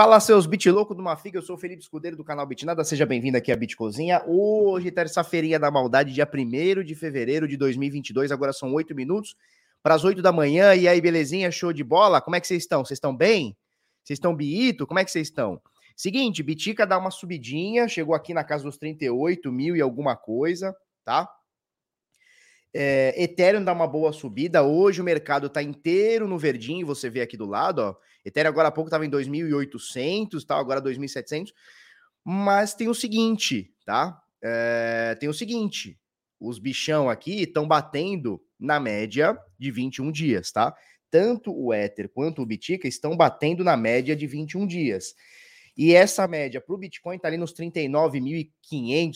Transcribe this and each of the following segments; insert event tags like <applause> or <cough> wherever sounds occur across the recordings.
Fala, seus bit louco do Mafiga, eu sou o Felipe Escudeiro do canal Bitnada, seja bem-vindo aqui à Bitcozinha. Hoje, terça-feirinha da maldade, dia 1 de fevereiro de 2022, agora são 8 minutos para as 8 da manhã. E aí, belezinha? Show de bola? Como é que vocês estão? Vocês estão bem? Vocês estão biito? Como é que vocês estão? Seguinte, Bitica dá uma subidinha, chegou aqui na casa dos 38 mil e alguma coisa, tá? É, Ethereum dá uma boa subida. Hoje o mercado está inteiro no verdinho, você vê aqui do lado, ó. Ethereum agora há pouco estava em 2.800, tá? agora 2.700. Mas tem o seguinte, tá? É, tem o seguinte: os bichão aqui estão batendo na média de 21 dias, tá? Tanto o Ether quanto o Bitica estão batendo na média de 21 dias. E essa média para o Bitcoin está ali nos 39.500,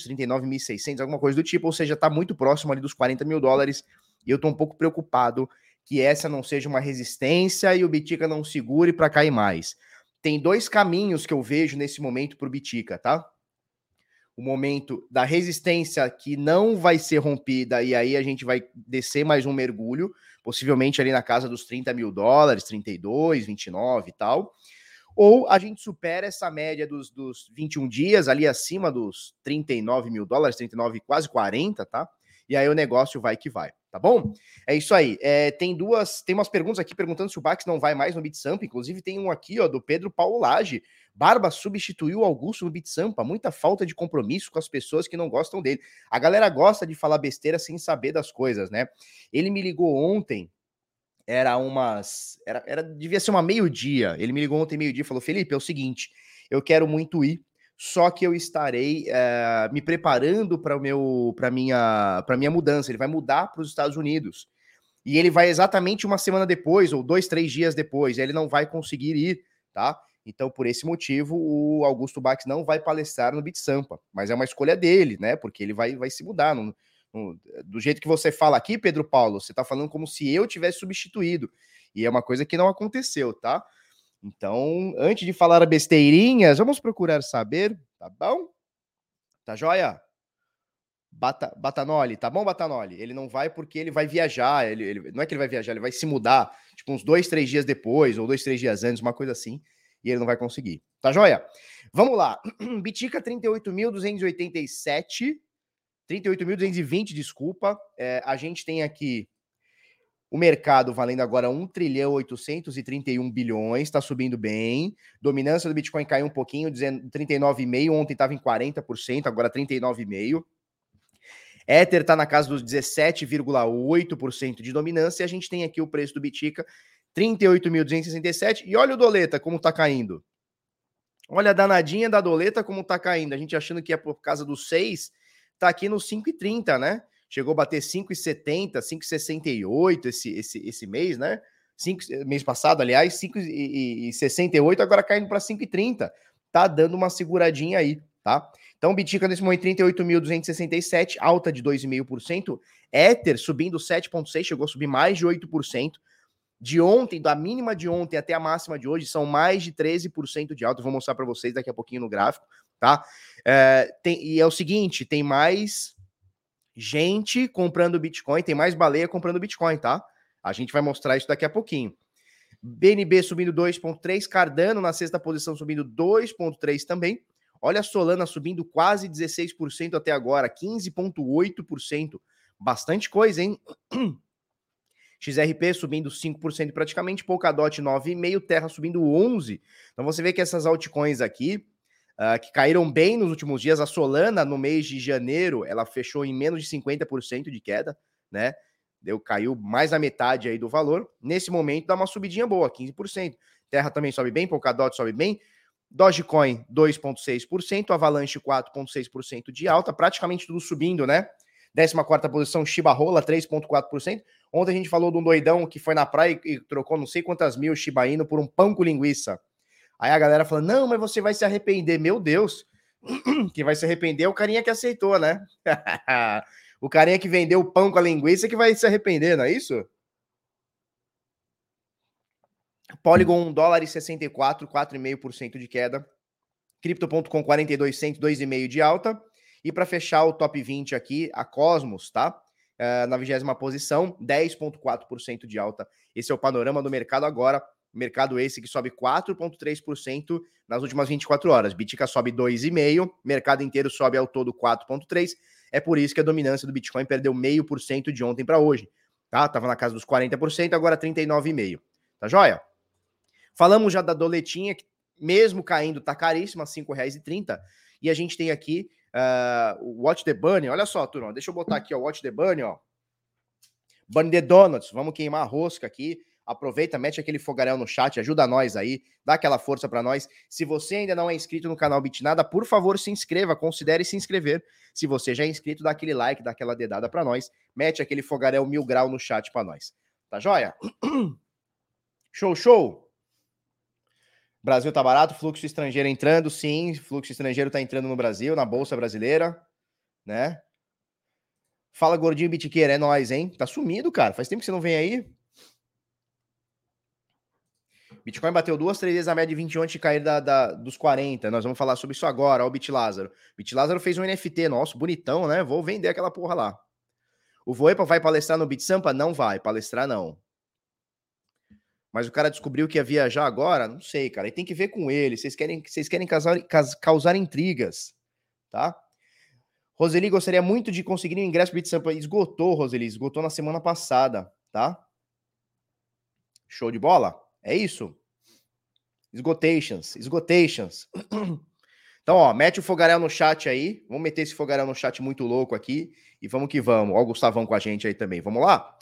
39.600, alguma coisa do tipo, ou seja, está muito próximo ali dos 40 mil dólares. E eu estou um pouco preocupado que essa não seja uma resistência e o Bitica não segure para cair mais. Tem dois caminhos que eu vejo nesse momento para o Bitica, tá? O momento da resistência que não vai ser rompida e aí a gente vai descer mais um mergulho, possivelmente ali na casa dos 30 mil dólares, 32, 29 e tal ou a gente supera essa média dos, dos 21 dias, ali acima dos 39 mil dólares, 39, quase 40, tá? E aí o negócio vai que vai, tá bom? É isso aí. É, tem duas, tem umas perguntas aqui perguntando se o Bax não vai mais no BitSampa, inclusive tem um aqui, ó, do Pedro Paulo Lage. Barba substituiu Augusto no BitSampa, muita falta de compromisso com as pessoas que não gostam dele. A galera gosta de falar besteira sem saber das coisas, né? Ele me ligou ontem, era umas. Era, era, devia ser uma meio-dia. Ele me ligou ontem, meio-dia, e falou: Felipe, é o seguinte, eu quero muito ir, só que eu estarei é, me preparando para meu para minha para minha mudança. Ele vai mudar para os Estados Unidos. E ele vai exatamente uma semana depois, ou dois, três dias depois. Ele não vai conseguir ir, tá? Então, por esse motivo, o Augusto Bax não vai palestrar no Bit Sampa. Mas é uma escolha dele, né? Porque ele vai, vai se mudar. Do jeito que você fala aqui, Pedro Paulo, você está falando como se eu tivesse substituído. E é uma coisa que não aconteceu, tá? Então, antes de falar besteirinhas, vamos procurar saber, tá bom? Tá joia? Bata, Batanoli, tá bom, Batanoli? Ele não vai porque ele vai viajar, ele, ele, não é que ele vai viajar, ele vai se mudar, tipo, uns dois, três dias depois, ou dois, três dias antes, uma coisa assim, e ele não vai conseguir. Tá joia? Vamos lá. <clears throat> Bitica 38.287, 38.220, desculpa. É, a gente tem aqui o mercado valendo agora 1 trilhão 831 bilhões, está subindo bem. Dominância do Bitcoin caiu um pouquinho, dizendo 39,5, ontem estava em 40%, agora 39,5. Ether está na casa dos 17,8% de dominância e a gente tem aqui o preço do Bitica 38.267 e olha o doleta como está caindo. Olha a danadinha da doleta como está caindo. A gente achando que é por causa dos 6, tá aqui no 5,30, né? Chegou a bater 5,70, 5,68 esse, esse, esse mês, né? 5, mês passado, aliás, 5,68, agora caindo para 5,30. Tá dando uma seguradinha aí, tá? Então, Bitica nesse momento 38.267, alta de 2,5%. Ether subindo 7,6%, chegou a subir mais de 8%. De ontem, da mínima de ontem até a máxima de hoje, são mais de 13% de alta. Eu vou mostrar para vocês daqui a pouquinho no gráfico, tá? É, tem, e é o seguinte: tem mais gente comprando Bitcoin, tem mais baleia comprando Bitcoin, tá? A gente vai mostrar isso daqui a pouquinho. BNB subindo 2,3, Cardano na sexta posição subindo 2,3 também. Olha a Solana subindo quase 16% até agora, 15,8%. Bastante coisa, hein? <clears throat> XRP subindo 5% praticamente, Polkadot 9,5%, Terra subindo 11%. Então você vê que essas altcoins aqui, uh, que caíram bem nos últimos dias. A Solana, no mês de janeiro, ela fechou em menos de 50% de queda, né? Deu, caiu mais da metade aí do valor. Nesse momento dá uma subidinha boa, 15%. Terra também sobe bem, Polkadot sobe bem. Dogecoin 2,6%, Avalanche 4,6% de alta, praticamente tudo subindo, né? 14 posição, Shiba Rola, 3,4%. Ontem a gente falou de um doidão que foi na praia e trocou não sei quantas mil Shiba Inu por um pão com linguiça. Aí a galera falando, não, mas você vai se arrepender. Meu Deus, <clears throat> que vai se arrepender é o carinha que aceitou, né? <laughs> o carinha que vendeu o pão com a linguiça que vai se arrepender, não é isso? Polygon 1 dólar e 64, 4,5% de queda. Crypto.com 42 centos, 2,5% de alta. E para fechar o top 20 aqui, a Cosmos, tá? Uh, na vigésima posição, 10,4% de alta. Esse é o panorama do mercado agora Mercado esse que sobe 4,3% nas últimas 24 horas. Bitica sobe 2,5%, mercado inteiro sobe ao todo 4,3%. É por isso que a dominância do Bitcoin perdeu meio por cento de ontem para hoje. Tá? Tava na casa dos 40%, agora 39,5%. Tá joia? Falamos já da doletinha, que mesmo caindo, tá caríssima, R$ 5,30. E a gente tem aqui uh, o Watch the Bunny. Olha só, turma, deixa eu botar aqui, ó, Watch the Bunny, ó. Bunny the Donuts. Vamos queimar a rosca aqui. Aproveita, mete aquele fogaréu no chat, ajuda nós aí, dá aquela força para nós. Se você ainda não é inscrito no canal Bitnada, por favor, se inscreva, considere se inscrever. Se você já é inscrito, dá aquele like, dá aquela dedada para nós, mete aquele fogaréu mil grau no chat para nós. Tá joia? <clears throat> Show, show! Brasil tá barato, fluxo estrangeiro entrando, sim, fluxo estrangeiro tá entrando no Brasil, na bolsa brasileira, né? Fala gordinho bitiqueiro, é nós, hein? Tá sumido, cara. Faz tempo que você não vem aí. Bitcoin bateu duas, três vezes a média de 20 antes de cair da, da, dos 40. Nós vamos falar sobre isso agora. Ó, o BitLázaro. BitLázaro fez um NFT nosso, bonitão, né? Vou vender aquela porra lá. O Voepa vai palestrar no BitSampa? Não vai, palestrar não. Mas o cara descobriu que ia viajar agora? Não sei, cara. E tem que ver com ele. Vocês querem, vocês querem causar, causar intrigas, tá? Roseli gostaria muito de conseguir um ingresso pro BitSampa. Esgotou, Roseli. Esgotou na semana passada, tá? Show de bola? É isso. Esgotations, esgotations. <clears throat> Então, ó, mete o fogaréu no chat aí. Vamos meter esse fogaréu no chat muito louco aqui. E vamos que vamos. Ó, o Gustavão com a gente aí também. Vamos lá?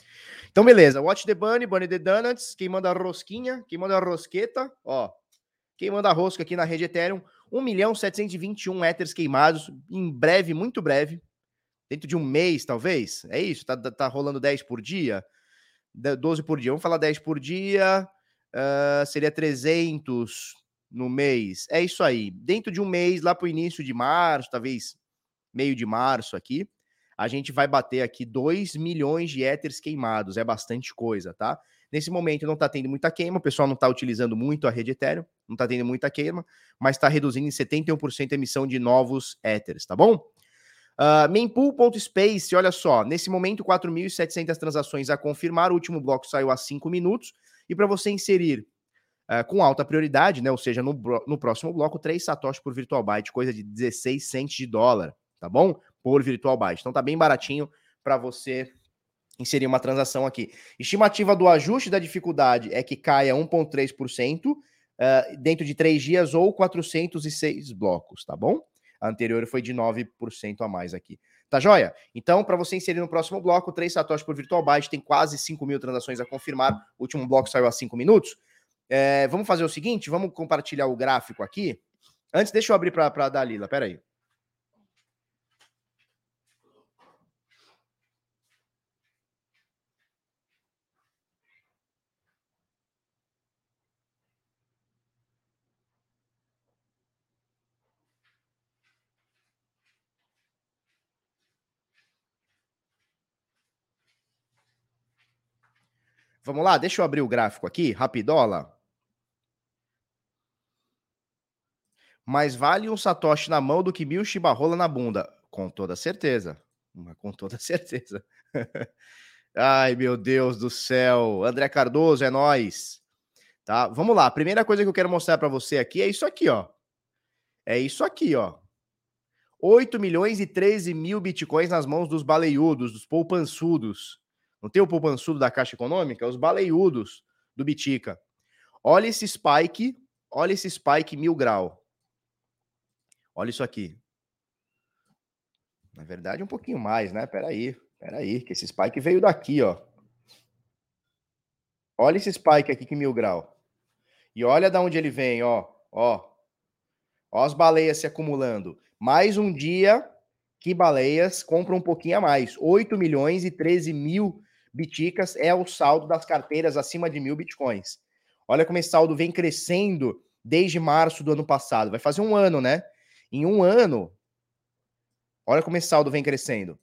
Então, beleza. Watch the Bunny, Bunny the Donuts. Quem manda rosquinha, quem manda rosqueta, ó. Quem manda rosca aqui na rede Ethereum, 1 milhão 721 Ethers queimados. Em breve, muito breve. Dentro de um mês, talvez. É isso? Tá, tá rolando 10 por dia? 12 por dia. Vamos falar 10 por dia uh, seria 300 no mês. É isso aí. Dentro de um mês, lá para o início de março, talvez meio de março aqui, a gente vai bater aqui 2 milhões de éteres queimados. É bastante coisa, tá? Nesse momento não está tendo muita queima, o pessoal não está utilizando muito a rede Ethereum, não está tendo muita queima, mas está reduzindo em 71% a emissão de novos éteres, tá bom? Uh, Mempool.space, olha só, nesse momento 4.700 transações a confirmar, o último bloco saiu há 5 minutos, e para você inserir uh, com alta prioridade, né? Ou seja, no, no próximo bloco, 3 satoshis por virtual byte, coisa de 16 cents de dólar, tá bom? Por virtual byte. Então tá bem baratinho para você inserir uma transação aqui. Estimativa do ajuste da dificuldade é que caia 1,3% uh, dentro de 3 dias ou 406 blocos, tá bom? A anterior foi de 9% a mais aqui. Tá joia? Então, para você inserir no próximo bloco, 3 satoshis por virtual byte, tem quase 5 mil transações a confirmar. O último bloco saiu há 5 minutos. É, vamos fazer o seguinte, vamos compartilhar o gráfico aqui. Antes, deixa eu abrir para a Dalila, peraí. Vamos lá, deixa eu abrir o gráfico aqui, rapidola. Mais vale um satoshi na mão do que mil chibarrola na bunda. Com toda certeza. Com toda <laughs> certeza. Ai, meu Deus do céu. André Cardoso, é nós. Tá? Vamos lá. A primeira coisa que eu quero mostrar para você aqui é isso aqui, ó. É isso aqui, ó. 8 milhões e 13 mil bitcoins nas mãos dos baleiudos, dos poupançudos. Não tem o poupançudo da Caixa Econômica? Os baleiudos do Bitica. Olha esse spike, olha esse spike mil grau. Olha isso aqui. Na verdade, um pouquinho mais, né? Peraí, peraí, que esse spike veio daqui, ó. Olha esse spike aqui que mil grau. E olha da onde ele vem, ó, ó. Ó as baleias se acumulando. Mais um dia que baleias compram um pouquinho a mais. 8 milhões e 13 mil biticas é o saldo das carteiras acima de mil bitcoins. Olha como esse saldo vem crescendo desde março do ano passado. Vai fazer um ano, né? Em um ano, olha como esse saldo vem crescendo.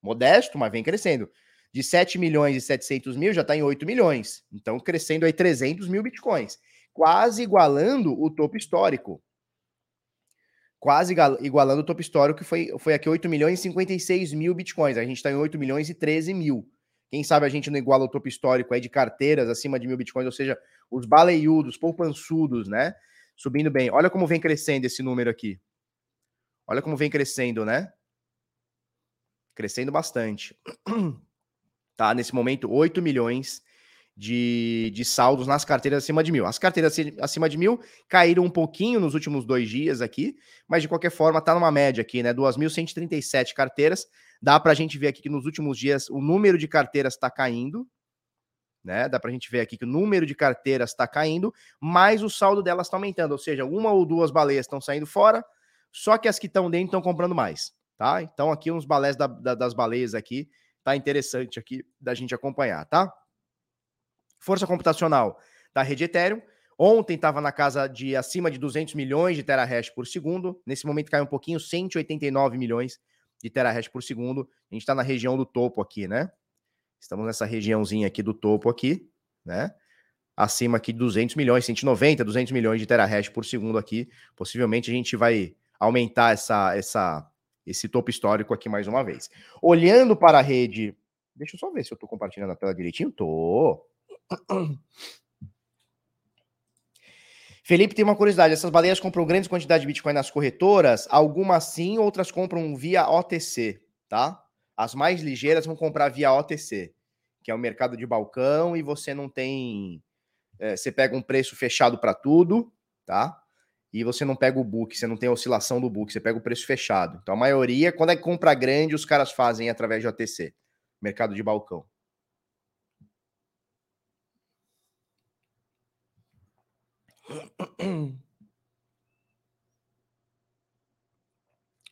Modesto, mas vem crescendo. De 7 milhões e 700 mil já está em 8 milhões. Então, crescendo aí 300 mil bitcoins. Quase igualando o topo histórico quase igualando o topo histórico, que foi, foi aqui 8 milhões e 56 mil bitcoins. A gente está em 8 milhões e 13 mil, Quem sabe a gente não iguala o topo histórico aí de carteiras acima de mil bitcoins, ou seja, os baleiudos, poupançudos, né? Subindo bem. Olha como vem crescendo esse número aqui. Olha como vem crescendo, né? Crescendo bastante. <clears throat> Tá, nesse momento, 8 milhões de, de saldos nas carteiras acima de mil. As carteiras acima de mil caíram um pouquinho nos últimos dois dias aqui, mas de qualquer forma tá numa média aqui, né? 2.137 carteiras. Dá para a gente ver aqui que nos últimos dias o número de carteiras está caindo, né? Dá para a gente ver aqui que o número de carteiras está caindo, mas o saldo delas está aumentando, ou seja, uma ou duas baleias estão saindo fora, só que as que estão dentro estão comprando mais, tá? Então aqui uns balés da, da, das baleias aqui, tá interessante aqui da gente acompanhar, tá? Força computacional da rede Ethereum. Ontem estava na casa de acima de 200 milhões de terahash por segundo. Nesse momento caiu um pouquinho, 189 milhões de terahash por segundo. A gente está na região do topo aqui, né? Estamos nessa regiãozinha aqui do topo aqui, né? Acima aqui de 200 milhões, 190, 200 milhões de terahash por segundo aqui. Possivelmente a gente vai aumentar essa, essa, esse topo histórico aqui mais uma vez. Olhando para a rede, deixa eu só ver se eu estou compartilhando a tela direitinho. Tô. <clears throat> Felipe tem uma curiosidade: essas baleias compram grandes quantidades de Bitcoin nas corretoras? Algumas sim, outras compram via OTC, tá? As mais ligeiras vão comprar via OTC, que é o mercado de balcão, e você não tem. É, você pega um preço fechado para tudo, tá? e você não pega o book, você não tem a oscilação do book, você pega o preço fechado. Então a maioria, quando é compra grande, os caras fazem através de OTC, mercado de balcão.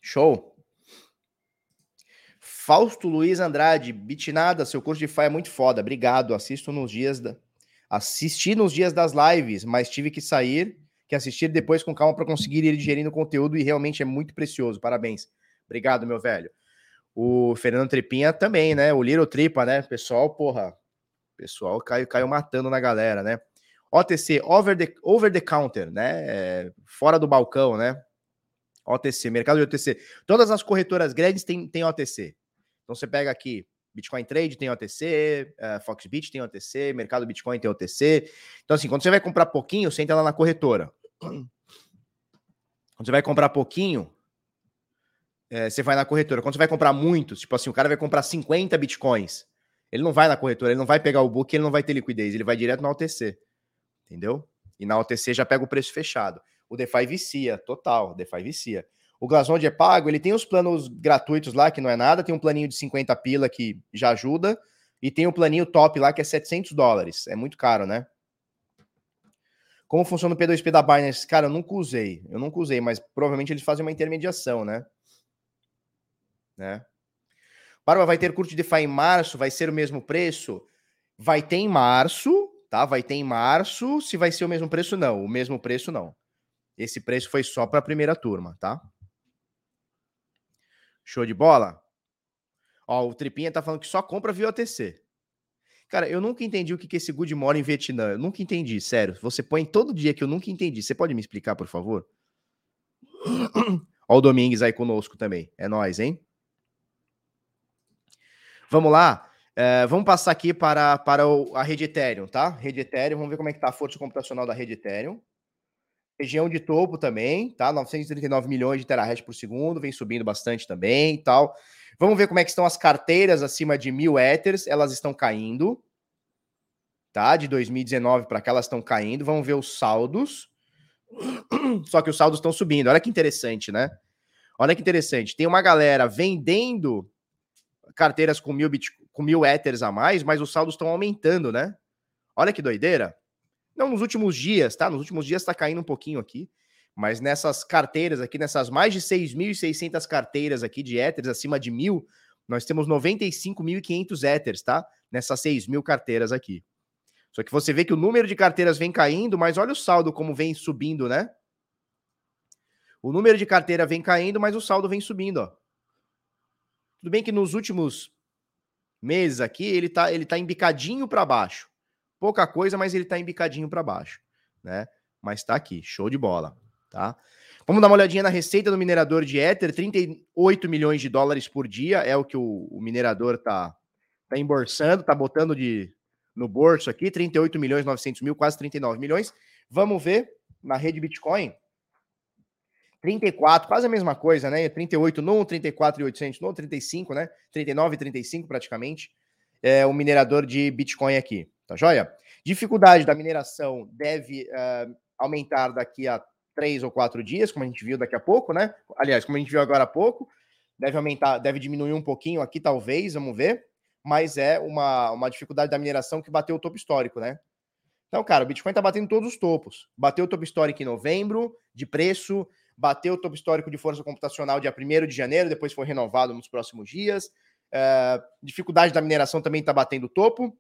Show. Fausto Luiz Andrade, Bitnada, seu curso de FI é muito foda. Obrigado. Assisto nos dias da assisti nos dias das lives, mas tive que sair que assistir depois com calma para conseguir ir digerindo o conteúdo e realmente é muito precioso. Parabéns. Obrigado, meu velho. O Fernando Tripinha também, né? O Little Tripa, né? Pessoal, porra. Pessoal caiu, caiu matando na galera, né? OTC, over the, over the counter, né? É, fora do balcão, né? OTC, mercado de OTC. Todas as corretoras grandes têm, têm OTC. Então você pega aqui Bitcoin Trade tem OTC, uh, eh, Foxbit tem OTC, Mercado Bitcoin tem OTC. Então, assim, quando você vai comprar pouquinho, você entra lá na corretora. Quando você vai comprar pouquinho, é, você vai na corretora. Quando você vai comprar muitos, tipo assim, o cara vai comprar 50 bitcoins, ele não vai na corretora, ele não vai pegar o book, ele não vai ter liquidez, ele vai direto na OTC. Entendeu? E na OTC já pega o preço fechado. O DeFi vicia, total, DeFi vicia. O Glassnode é pago, ele tem os planos gratuitos lá, que não é nada, tem um planinho de 50 pila que já ajuda, e tem o um planinho top lá, que é 700 dólares. É muito caro, né? Como funciona o P2P da Binance? Cara, eu nunca usei. Eu nunca usei, mas provavelmente eles fazem uma intermediação, né? né? Barba vai ter curso de DeFi em março, vai ser o mesmo preço? Vai ter em março, tá? Vai ter em março. Se vai ser o mesmo preço, não. O mesmo preço, não. Esse preço foi só para a primeira turma, tá? Show de bola? Ó, o Tripinha tá falando que só compra via OTC. Cara, eu nunca entendi o que, que esse good mora em Vietnã. Eu nunca entendi, sério. Você põe todo dia que eu nunca entendi. Você pode me explicar, por favor? Ó o Domingues aí conosco também. É nós, hein? Vamos lá. É, vamos passar aqui para, para o, a rede Ethereum, tá? Rede Ethereum, vamos ver como é que tá a força computacional da rede Ethereum. Região de topo também, tá? 939 milhões de terahash por segundo, vem subindo bastante também e tal. Vamos ver como é que estão as carteiras acima de mil Ethers, elas estão caindo, tá? De 2019 para cá elas estão caindo. Vamos ver os saldos. Só que os saldos estão subindo. Olha que interessante, né? Olha que interessante. Tem uma galera vendendo carteiras com mil, bit, com mil Ethers a mais, mas os saldos estão aumentando, né? Olha que doideira. Não nos últimos dias, tá? Nos últimos dias está caindo um pouquinho aqui. Mas nessas carteiras aqui, nessas mais de 6.600 carteiras aqui de Ethers, acima de mil, nós temos 95.500 Ethers, tá? Nessas 6 mil carteiras aqui. Só que você vê que o número de carteiras vem caindo, mas olha o saldo como vem subindo, né? O número de carteira vem caindo, mas o saldo vem subindo, ó. Tudo bem que nos últimos meses aqui ele tá, ele tá embicadinho para baixo. Pouca coisa, mas ele tá embicadinho para baixo, né? Mas tá aqui, show de bola tá? Vamos dar uma olhadinha na receita do minerador de Ether, 38 milhões de dólares por dia é o que o, o minerador tá, tá embolsando, tá botando de no bolso aqui, 38 milhões 900 mil, quase 39 milhões. Vamos ver na rede Bitcoin. 34, quase a mesma coisa, né? 38 no 34 e 800 no 35, né? 39 e 35 praticamente. É o minerador de Bitcoin aqui, tá joia? Dificuldade da mineração deve uh, aumentar daqui a três ou quatro dias, como a gente viu daqui a pouco, né? Aliás, como a gente viu agora há pouco, deve aumentar, deve diminuir um pouquinho aqui, talvez, vamos ver. Mas é uma, uma dificuldade da mineração que bateu o topo histórico, né? Então, cara, o Bitcoin tá batendo todos os topos. Bateu o topo histórico em novembro, de preço, bateu o topo histórico de força computacional dia 1 de janeiro, depois foi renovado nos próximos dias. Uh, dificuldade da mineração também está batendo o topo.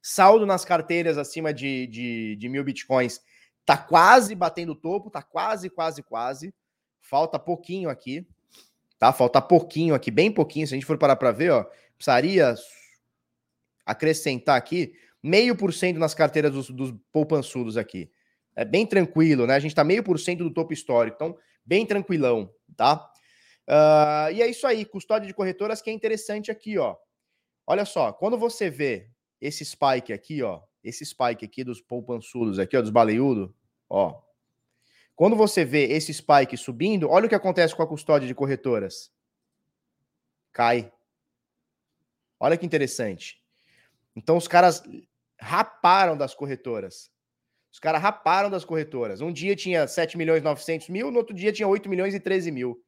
Saldo nas carteiras acima de, de, de mil bitcoins tá quase batendo o topo, tá quase, quase, quase. Falta pouquinho aqui, tá? Falta pouquinho aqui, bem pouquinho. Se a gente for parar para ver, ó, precisaria acrescentar aqui meio por cento nas carteiras dos, dos poupançudos aqui. É bem tranquilo, né? A gente tá meio por cento do topo histórico, então bem tranquilão, tá? Uh, e é isso aí, custódia de corretoras que é interessante aqui, ó. Olha só, quando você vê esse spike aqui, ó, esse spike aqui dos poupançudos aqui, ó, dos baleiudos, ó. Quando você vê esse spike subindo, olha o que acontece com a custódia de corretoras. Cai. Olha que interessante. Então os caras raparam das corretoras. Os caras raparam das corretoras. Um dia tinha 7 milhões e 900 mil, no outro dia tinha 8 milhões e 13 mil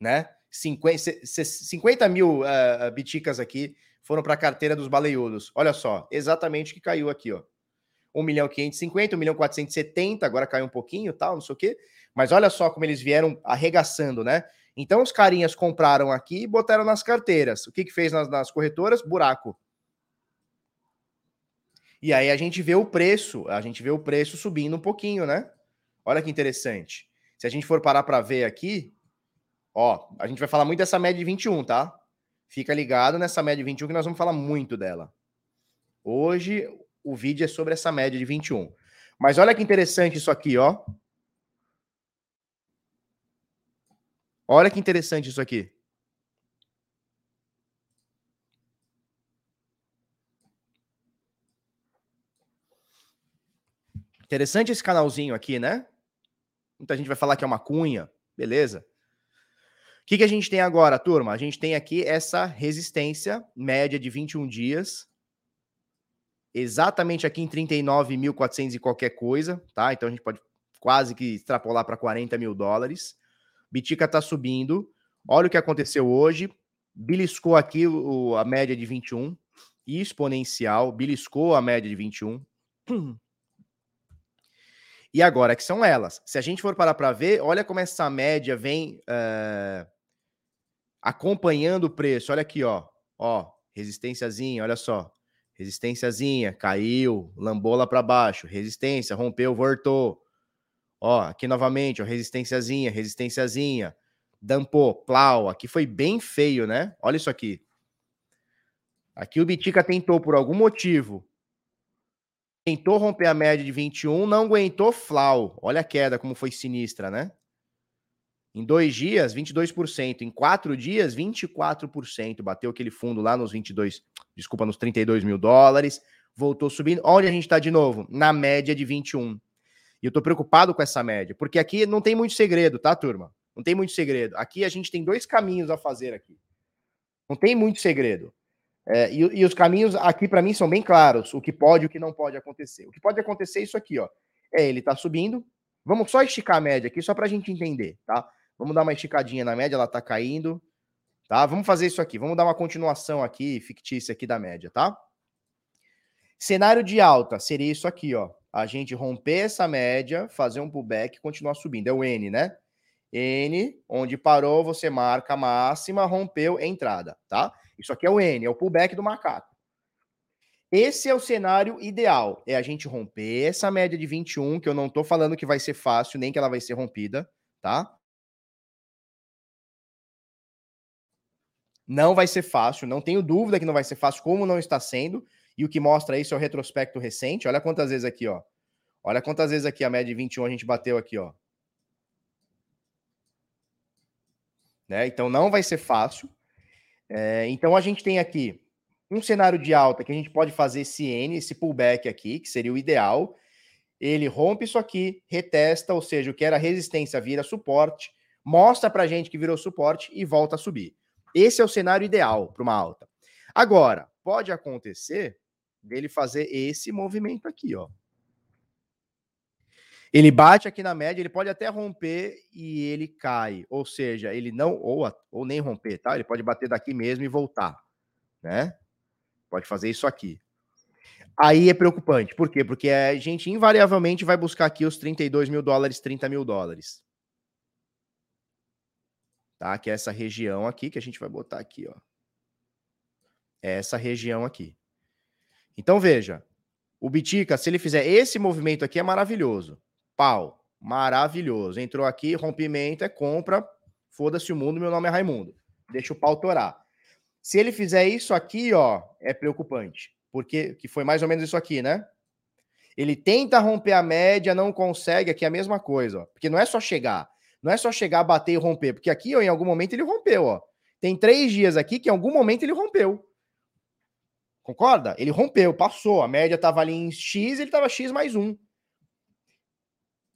né? 50, 50 mil uh, biticas aqui foram para a carteira dos baleiudos. Olha só, exatamente o que caiu aqui, ó. 1 milhão 550, 1 milhão 470, agora caiu um pouquinho, tal, não sei o quê. Mas olha só como eles vieram arregaçando, né? Então os carinhas compraram aqui e botaram nas carteiras. O que que fez nas, nas corretoras? Buraco. E aí a gente vê o preço, a gente vê o preço subindo um pouquinho, né? Olha que interessante. Se a gente for parar para ver aqui, Ó, a gente vai falar muito dessa média de 21, tá? Fica ligado nessa média de 21 que nós vamos falar muito dela. Hoje o vídeo é sobre essa média de 21. Mas olha que interessante isso aqui, ó. Olha que interessante isso aqui. Interessante esse canalzinho aqui, né? Muita gente vai falar que é uma cunha, beleza que, que a gente tem agora, turma? A gente tem aqui essa resistência média de 21 dias, exatamente aqui em 39.400 e qualquer coisa, tá? Então a gente pode quase que extrapolar para 40 mil dólares. Bitica está subindo. Olha o que aconteceu hoje. Beliscou aqui o, a média de 21 exponencial, beliscou a média de 21. <clears throat> E agora que são elas. Se a gente for parar para ver, olha como essa média vem uh, acompanhando o preço. Olha aqui, ó. Ó, resistênciazinha, olha só. Resistênciazinha, caiu, lambola para baixo, resistência, rompeu, voltou. Ó, aqui novamente, ó, resistênciazinha, resistênciazinha. Dampou, plau, aqui foi bem feio, né? Olha isso aqui. Aqui o Bitica tentou por algum motivo. Tentou romper a média de 21, não aguentou flau. Olha a queda como foi sinistra, né? Em dois dias, 22%. Em quatro dias, 24%. Bateu aquele fundo lá nos 22, desculpa, nos 32 mil dólares. Voltou subindo. Onde a gente está de novo? Na média de 21. E eu tô preocupado com essa média, porque aqui não tem muito segredo, tá, turma? Não tem muito segredo. Aqui a gente tem dois caminhos a fazer aqui. Não tem muito segredo. É, e, e, os caminhos aqui para mim são bem claros. O que pode e o que não pode acontecer. O que pode acontecer é isso aqui, ó. É ele tá subindo. Vamos só esticar a média aqui, só para a gente entender, tá? Vamos dar uma esticadinha na média, ela tá caindo. Tá? Vamos fazer isso aqui. Vamos dar uma continuação aqui, fictícia aqui da média, tá? Cenário de alta seria isso aqui, ó. A gente romper essa média, fazer um pullback e continuar subindo. É o N, né? N, onde parou, você marca a máxima, rompeu, entrada, tá? Isso aqui é o N, é o pullback do macaco. Esse é o cenário ideal, é a gente romper essa média de 21, que eu não tô falando que vai ser fácil, nem que ela vai ser rompida, tá? Não vai ser fácil, não tenho dúvida que não vai ser fácil, como não está sendo. E o que mostra isso é o retrospecto recente. Olha quantas vezes aqui, ó. Olha quantas vezes aqui a média de 21 a gente bateu aqui, ó. Né? Então não vai ser fácil. É, então a gente tem aqui um cenário de alta que a gente pode fazer esse N, esse pullback aqui, que seria o ideal. Ele rompe isso aqui, retesta, ou seja, o que era resistência vira suporte, mostra para gente que virou suporte e volta a subir. Esse é o cenário ideal para uma alta. Agora, pode acontecer dele fazer esse movimento aqui, ó. Ele bate aqui na média, ele pode até romper e ele cai. Ou seja, ele não, ou, ou nem romper, tá? Ele pode bater daqui mesmo e voltar, né? Pode fazer isso aqui. Aí é preocupante. Por quê? Porque a gente invariavelmente vai buscar aqui os 32 mil dólares, 30 mil dólares. Tá? Que é essa região aqui que a gente vai botar aqui, ó. É essa região aqui. Então veja, o Bitica, se ele fizer esse movimento aqui, é maravilhoso. Pau, maravilhoso. Entrou aqui, rompimento, é compra. Foda-se o mundo, meu nome é Raimundo. Deixa o pau torar. Se ele fizer isso aqui, ó, é preocupante. Porque que foi mais ou menos isso aqui, né? Ele tenta romper a média, não consegue, aqui é a mesma coisa, ó. Porque não é só chegar. Não é só chegar, bater e romper. Porque aqui, ó, em algum momento, ele rompeu, ó. Tem três dias aqui que em algum momento ele rompeu. Concorda? Ele rompeu, passou. A média estava ali em X, ele estava X mais um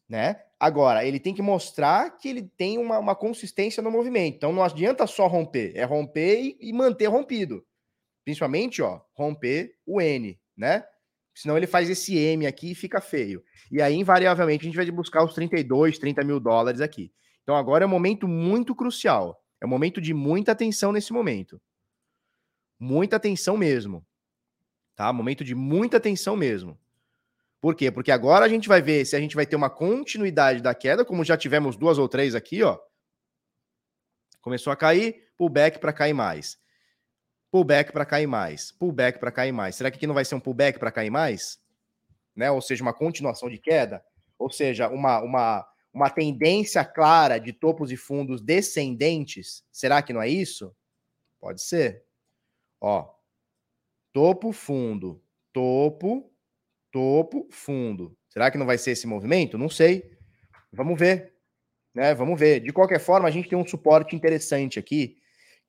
né? Agora, ele tem que mostrar que ele tem uma, uma consistência no movimento. Então, não adianta só romper, é romper e, e manter rompido. Principalmente, ó, romper o N, né? Senão ele faz esse M aqui e fica feio. E aí, invariavelmente, a gente vai buscar os 32, 30 mil dólares aqui. Então, agora é um momento muito crucial. É um momento de muita atenção nesse momento. Muita atenção mesmo. Tá? Momento de muita atenção mesmo. Por quê? Porque agora a gente vai ver se a gente vai ter uma continuidade da queda, como já tivemos duas ou três aqui, ó. Começou a cair, pullback para cair mais. Pullback para cair mais. Pullback para cair mais. Será que aqui não vai ser um pullback para cair mais? Né? Ou seja, uma continuação de queda? Ou seja, uma, uma, uma tendência clara de topos e fundos descendentes? Será que não é isso? Pode ser. Ó, topo, fundo, topo, topo, fundo. Será que não vai ser esse movimento? Não sei. Vamos ver. Né? Vamos ver. De qualquer forma, a gente tem um suporte interessante aqui,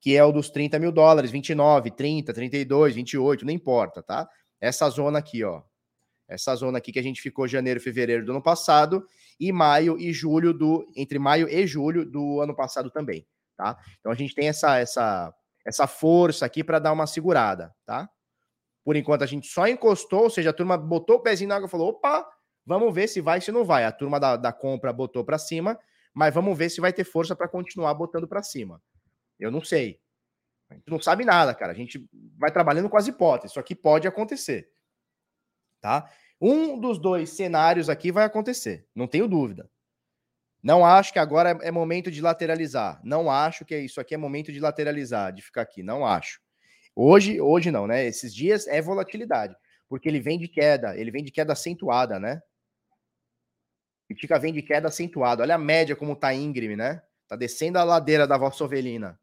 que é o dos 30 mil dólares, 29, 30, 32, 28, não importa, tá? Essa zona aqui, ó. Essa zona aqui que a gente ficou janeiro, fevereiro do ano passado e maio e julho do entre maio e julho do ano passado também, tá? Então a gente tem essa essa essa força aqui para dar uma segurada, tá? Por enquanto a gente só encostou, ou seja, a turma botou o pezinho na água e falou: opa, vamos ver se vai, se não vai. A turma da, da compra botou para cima, mas vamos ver se vai ter força para continuar botando para cima. Eu não sei. A gente não sabe nada, cara. A gente vai trabalhando com as hipóteses. Isso aqui pode acontecer. Tá? Um dos dois cenários aqui vai acontecer, não tenho dúvida. Não acho que agora é momento de lateralizar. Não acho que isso aqui é momento de lateralizar, de ficar aqui. Não acho. Hoje, hoje não, né? Esses dias é volatilidade, porque ele vem de queda, ele vem de queda acentuada, né? Critica vem de queda acentuada. Olha a média como tá íngreme, né? Tá descendo a ladeira da vossa ovelina.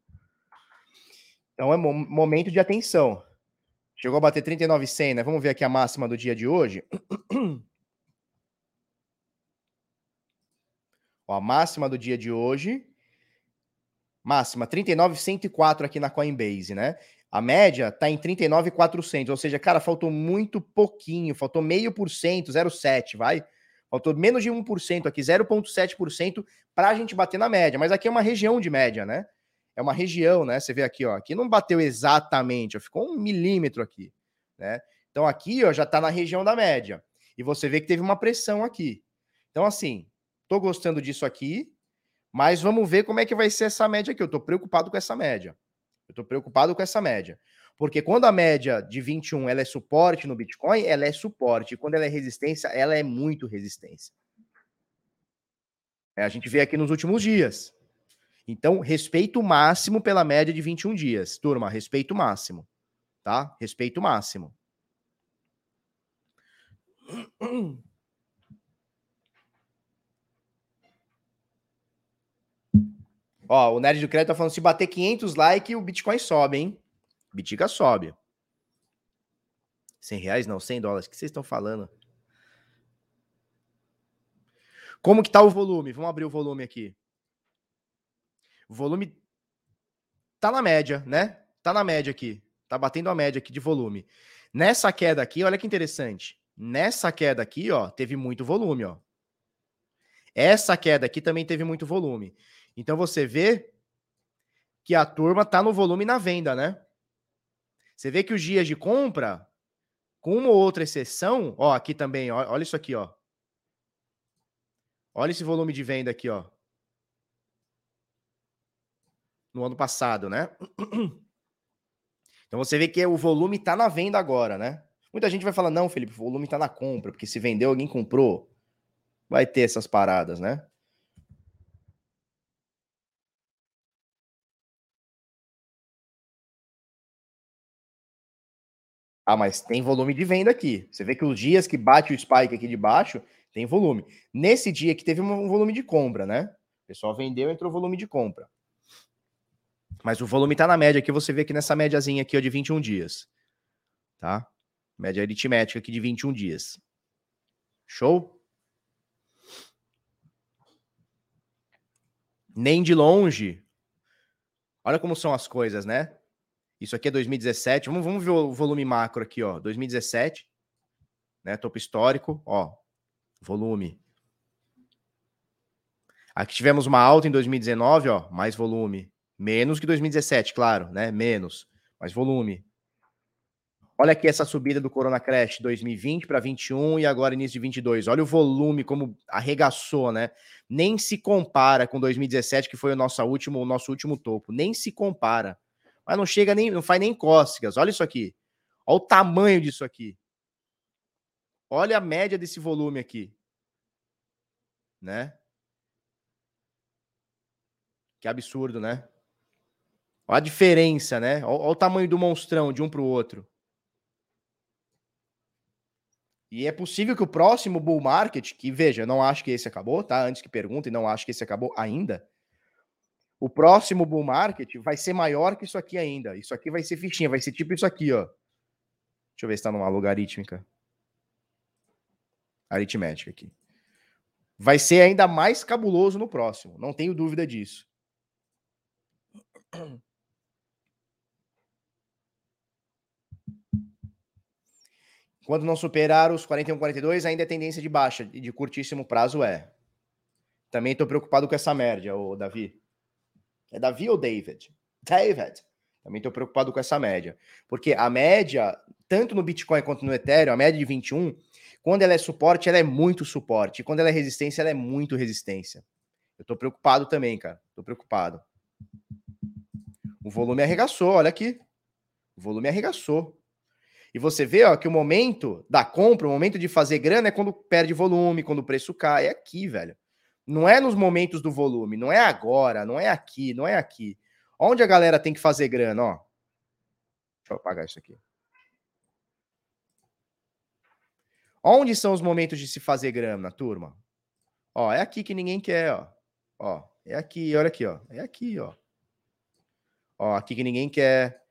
Então é momento de atenção. Chegou a bater 39,100, né? Vamos ver aqui a máxima do dia de hoje. <clears throat> Ó, a máxima do dia de hoje. Máxima 39,104 aqui na Coinbase, né? A média está em 39,400, ou seja, cara, faltou muito pouquinho, faltou meio por cento, 0,7, vai? Faltou menos de 1% aqui, 0,7% para a gente bater na média. Mas aqui é uma região de média, né? É uma região, né? Você vê aqui, ó, aqui não bateu exatamente, ó, ficou um milímetro aqui, né? Então aqui, ó, já está na região da média. E você vê que teve uma pressão aqui. Então, assim, tô gostando disso aqui, mas vamos ver como é que vai ser essa média aqui. Eu tô preocupado com essa média. Eu estou preocupado com essa média. Porque quando a média de 21 ela é suporte no Bitcoin, ela é suporte. Quando ela é resistência, ela é muito resistência. É, a gente vê aqui nos últimos dias. Então, respeito máximo pela média de 21 dias. Turma, respeito máximo. Tá? Respeito máximo. <clears throat> Ó, o Nerd do Crédito tá falando, se bater 500 likes, o Bitcoin sobe, hein? Bitica sobe. 100 reais? Não, 100 dólares. O que vocês estão falando? Como que tá o volume? Vamos abrir o volume aqui. O volume tá na média, né? tá na média aqui. Tá batendo a média aqui de volume. Nessa queda aqui, olha que interessante. Nessa queda aqui, ó, teve muito volume, ó. Essa queda aqui também teve muito volume. Então você vê que a turma tá no volume na venda, né? Você vê que os dias de compra, com uma ou outra exceção, ó, aqui também, ó, olha isso aqui, ó. Olha esse volume de venda aqui, ó. No ano passado, né? Então você vê que o volume está na venda agora, né? Muita gente vai falar, não, Felipe, o volume está na compra, porque se vendeu, alguém comprou. Vai ter essas paradas, né? Ah, mas tem volume de venda aqui. Você vê que os dias que bate o spike aqui de baixo, tem volume. Nesse dia que teve um volume de compra, né? O pessoal vendeu, entrou volume de compra. Mas o volume está na média aqui, você vê que nessa médiazinha aqui ó, de 21 dias. Tá? Média aritmética aqui de 21 dias. Show? Nem de longe. Olha como são as coisas, né? Isso aqui é 2017. Vamos, vamos ver o volume macro aqui, ó. 2017, né? Topo histórico, ó. Volume. Aqui tivemos uma alta em 2019, ó, mais volume. Menos que 2017, claro, né? Menos, mas volume. Olha aqui essa subida do Corona Crash 2020 para 21 e agora início de 22. Olha o volume como arregaçou, né? Nem se compara com 2017 que foi o nosso último, o nosso último topo. Nem se compara. Mas não chega nem, não faz nem cócegas. Olha isso aqui. Olha o tamanho disso aqui. Olha a média desse volume aqui. Né? Que absurdo, né? Olha a diferença, né? Olha, olha o tamanho do monstrão de um para o outro. E é possível que o próximo bull market, que veja, não acho que esse acabou, tá? Antes que perguntem, não acho que esse acabou ainda. O próximo bull market vai ser maior que isso aqui ainda. Isso aqui vai ser fichinha, vai ser tipo isso aqui, ó. Deixa eu ver se está numa logarítmica. Aritmética aqui. Vai ser ainda mais cabuloso no próximo, não tenho dúvida disso. Quando não superar os 41, 42, ainda é tendência de baixa, e de curtíssimo prazo é. Também estou preocupado com essa média, o Davi. É Davi ou David? David. Também estou preocupado com essa média. Porque a média, tanto no Bitcoin quanto no Ethereum, a média de 21, quando ela é suporte, ela é muito suporte. Quando ela é resistência, ela é muito resistência. Eu estou preocupado também, cara. Estou preocupado. O volume arregaçou, olha aqui. O volume arregaçou. E você vê ó, que o momento da compra, o momento de fazer grana é quando perde volume, quando o preço cai. É aqui, velho. Não é nos momentos do volume, não é agora, não é aqui, não é aqui. Onde a galera tem que fazer grana, ó. Deixa eu apagar isso aqui. Onde são os momentos de se fazer grana, turma? Ó, é aqui que ninguém quer, ó. Ó, é aqui, olha aqui, ó. É aqui, ó. Ó, aqui que ninguém quer.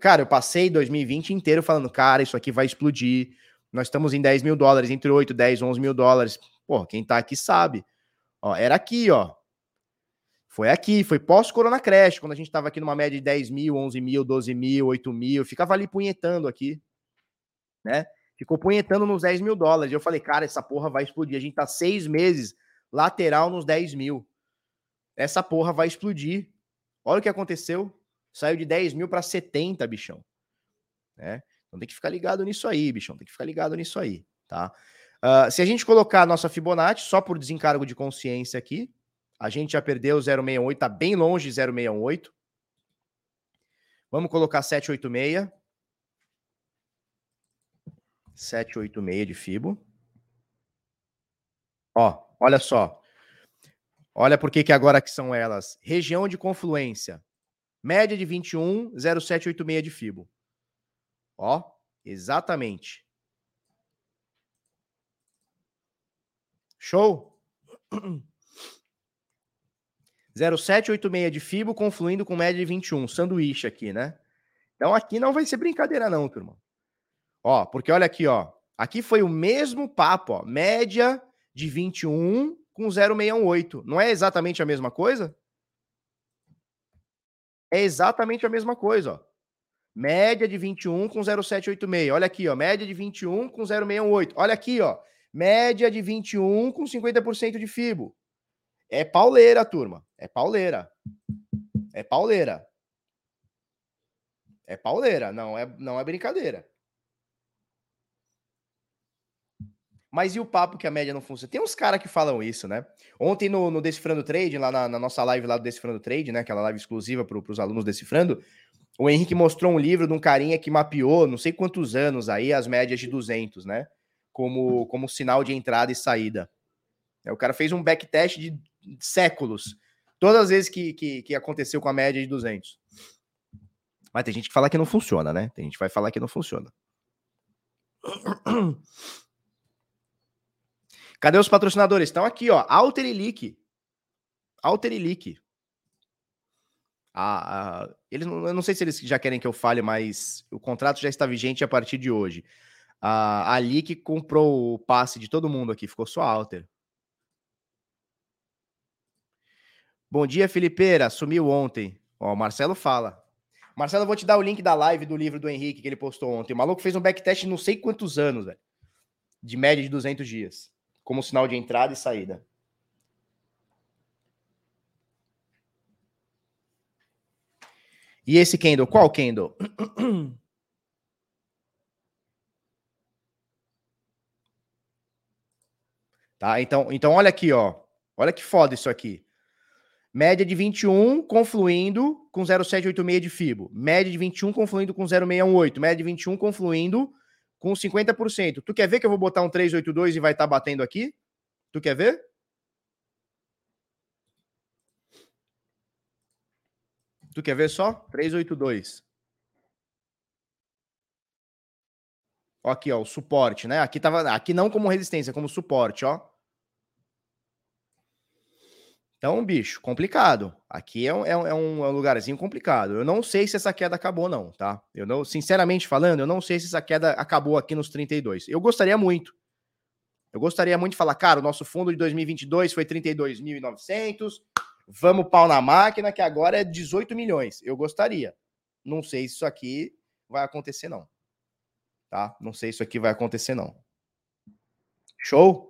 Cara, eu passei 2020 inteiro falando, cara, isso aqui vai explodir. Nós estamos em 10 mil dólares, entre 8, 10, 11 mil dólares. Pô, quem tá aqui sabe. Ó, era aqui, ó. Foi aqui, foi pós-Corona Crash, quando a gente tava aqui numa média de 10 mil, 11 mil, 12 mil, 8 mil. Ficava ali punhetando aqui, né? Ficou punhetando nos 10 mil dólares. Eu falei, cara, essa porra vai explodir. A gente tá seis meses lateral nos 10 mil. Essa porra vai explodir. Olha o que aconteceu. Saiu de 10 mil para 70, bichão. Né? Então tem que ficar ligado nisso aí, bichão. Tem que ficar ligado nisso aí, tá? Uh, se a gente colocar a nossa Fibonacci, só por desencargo de consciência aqui, a gente já perdeu 0,68, tá bem longe de 0,68. Vamos colocar 786. 786 de Fibo. Ó, olha só. Olha por que, agora que são elas. Região de confluência. Média de 21, 0786 de Fibo. Ó, exatamente. Show? <clears throat> 0786 de Fibo confluindo com média de 21. Sanduíche aqui, né? Então aqui não vai ser brincadeira não, turma. Ó, porque olha aqui, ó. Aqui foi o mesmo papo, ó. Média de 21 com 0,618. Não é exatamente a mesma coisa? É exatamente a mesma coisa, ó. Média de 21 com 0,786. Olha aqui, ó. Média de 21 com 0,618. Olha aqui, ó. Média de 21 com 50% de FIBO. É pauleira, turma. É pauleira. É pauleira. É pauleira, não é, não é brincadeira. Mas e o papo que a média não funciona? Tem uns caras que falam isso, né? Ontem no, no Decifrando Trade, lá na, na, nossa live lá do Decifrando Trade, né? Aquela live exclusiva para os alunos Decifrando, o Henrique mostrou um livro de um carinha que mapeou não sei quantos anos aí as médias de 200, né? Como, como sinal de entrada e saída. É, o cara fez um backtest de séculos. Todas as vezes que, que, que aconteceu com a média de 200. Mas tem gente que fala que não funciona, né? Tem gente que vai falar que não funciona. <coughs> Cadê os patrocinadores? Estão aqui, ó. Alter e Leak. Alter e Leak. Ah, ah, eles, eu não sei se eles já querem que eu fale, mas o contrato já está vigente a partir de hoje. Ah, a Leak comprou o passe de todo mundo aqui, ficou só Alter. Bom dia, Felipeira. Sumiu ontem. Ó, o Marcelo fala. Marcelo, eu vou te dar o link da live do livro do Henrique que ele postou ontem. O maluco fez um backtest não sei quantos anos, velho. De média de 200 dias como sinal de entrada e saída. E esse candle, qual candle? <clears throat> Tá? Então, então olha aqui, ó. Olha que foda isso aqui. Média de 21 confluindo com 0,786 de FIBO. Média de 21 confluindo com 0,618. Média de 21 confluindo com 50%. Tu quer ver que eu vou botar um 382 e vai estar tá batendo aqui? Tu quer ver? Tu quer ver só? 382. Ó, aqui, ó, o suporte, né? Aqui tava, aqui não como resistência, como suporte, ó. Então, bicho, complicado. Aqui é um, é, um, é um é lugarzinho complicado. Eu não sei se essa queda acabou, não, tá? Eu não, sinceramente falando, eu não sei se essa queda acabou aqui nos 32. Eu gostaria muito. Eu gostaria muito de falar, cara, o nosso fundo de 2022 foi 32.900. Vamos pau na máquina, que agora é 18 milhões. Eu gostaria. Não sei se isso aqui vai acontecer, não. Tá? Não sei se isso aqui vai acontecer, não. Show?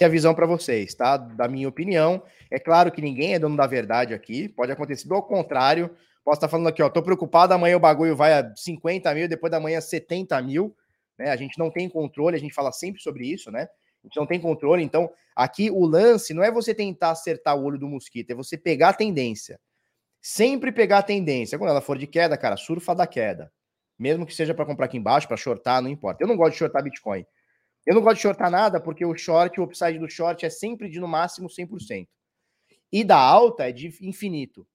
É a visão para vocês, tá? Da minha opinião. É claro que ninguém é dono da verdade aqui. Pode acontecer do contrário. Posso estar falando aqui, ó, tô preocupado, amanhã o bagulho vai a 50 mil, depois da manhã 70 mil. Né? A gente não tem controle, a gente fala sempre sobre isso, né? A gente não tem controle. Então, aqui o lance não é você tentar acertar o olho do mosquito, é você pegar a tendência. Sempre pegar a tendência. Quando ela for de queda, cara, surfa da queda. Mesmo que seja para comprar aqui embaixo, para shortar, não importa. Eu não gosto de shortar Bitcoin. Eu não gosto de shortar nada porque o short, o upside do short é sempre de no máximo 100%. E da alta é de infinito.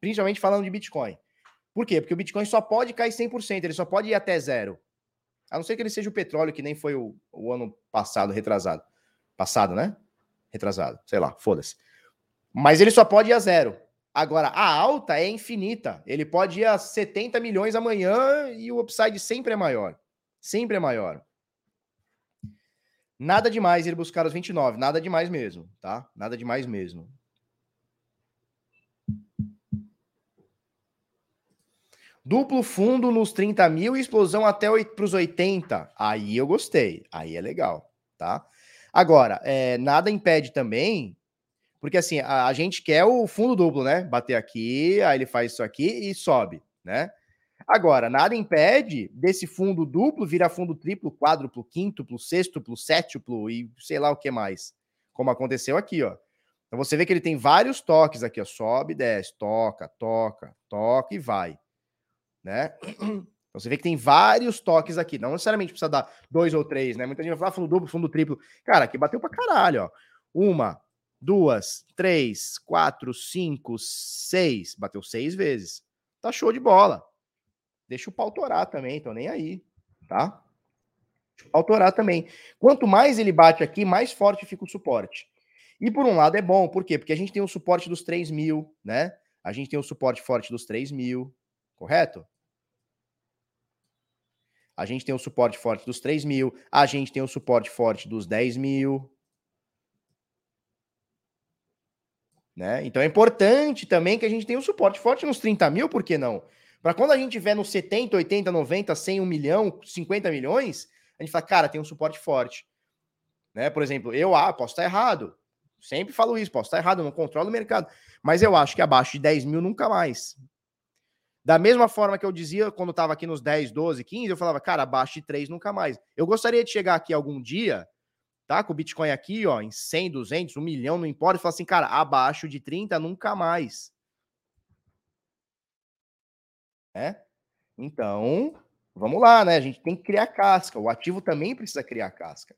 Principalmente falando de Bitcoin. Por quê? Porque o Bitcoin só pode cair 100%, ele só pode ir até zero. A não ser que ele seja o petróleo, que nem foi o, o ano passado, retrasado. Passado, né? Retrasado, sei lá, foda-se. Mas ele só pode ir a zero. Agora, a alta é infinita. Ele pode ir a 70 milhões amanhã e o upside sempre é maior. Sempre é maior. Nada demais ele buscar os 29, nada demais mesmo, tá? Nada demais mesmo. Duplo fundo nos 30 mil e explosão até para os 80. Aí eu gostei. Aí é legal, tá? Agora, é, nada impede também, porque assim, a, a, gente quer o fundo duplo, né? Bater aqui, aí ele faz isso aqui e sobe, né? Agora, nada impede desse fundo duplo virar fundo triplo, quádruplo, quíntuplo, sextuplo, sétuplo e sei lá o que mais. Como aconteceu aqui, ó. Então você vê que ele tem vários toques aqui, ó. Sobe, desce, toca, toca, toca e vai. Né? Então você vê que tem vários toques aqui. Não necessariamente precisa dar dois ou três, né? Muita gente vai falar fundo duplo, fundo triplo. Cara, aqui bateu pra caralho, ó. Uma, duas, três, quatro, cinco, seis. Bateu seis vezes. Tá show de bola. Deixa o pau torar também, tô nem aí, tá? Deixa o pau torar também. Quanto mais ele bate aqui, mais forte fica o suporte. E por um lado é bom, por quê? Porque a gente tem o suporte dos 3 mil, né? A gente tem o suporte forte dos 3 mil, correto? A gente tem o suporte forte dos 3 mil, a gente tem o suporte forte dos 10 mil. Né? Então é importante também que a gente tenha o suporte forte nos 30 mil, por que não? Para quando a gente tiver nos 70, 80, 90, 100, 1 milhão, 50 milhões, a gente fala, cara, tem um suporte forte. Né? Por exemplo, eu ah, posso estar errado. Sempre falo isso, posso estar errado, não controlo o mercado. Mas eu acho que abaixo de 10 mil nunca mais. Da mesma forma que eu dizia quando estava aqui nos 10, 12, 15, eu falava, cara, abaixo de 3 nunca mais. Eu gostaria de chegar aqui algum dia, tá? Com o Bitcoin aqui, ó, em 100, 200, 1 milhão, não importa, e falar assim, cara, abaixo de 30 nunca mais. É? Então, vamos lá, né? A gente tem que criar casca. O ativo também precisa criar casca,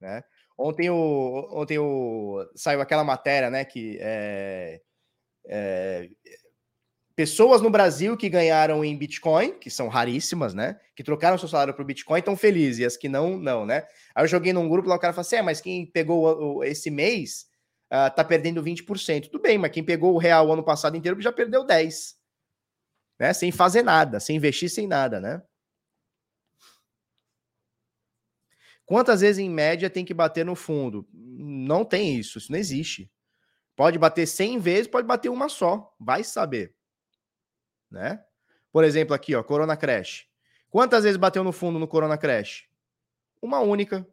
né? Ontem o, ontem o, saiu aquela matéria, né, que é, é, pessoas no Brasil que ganharam em Bitcoin, que são raríssimas, né? Que trocaram seu salário para o Bitcoin estão felizes, e as que não, não, né? Aí eu joguei num grupo lá, o cara falou assim: é, mas quem pegou o, esse mês uh, tá perdendo 20%. Tudo bem, mas quem pegou o real ano passado inteiro já perdeu 10%. Né? Sem fazer nada, sem investir, sem nada, né? Quantas vezes em média tem que bater no fundo? Não tem isso, isso não existe. Pode bater 100 vezes, pode bater uma só, vai saber né? Por exemplo, aqui, ó, Corona Crash. Quantas vezes bateu no fundo no Corona Crash? Uma única.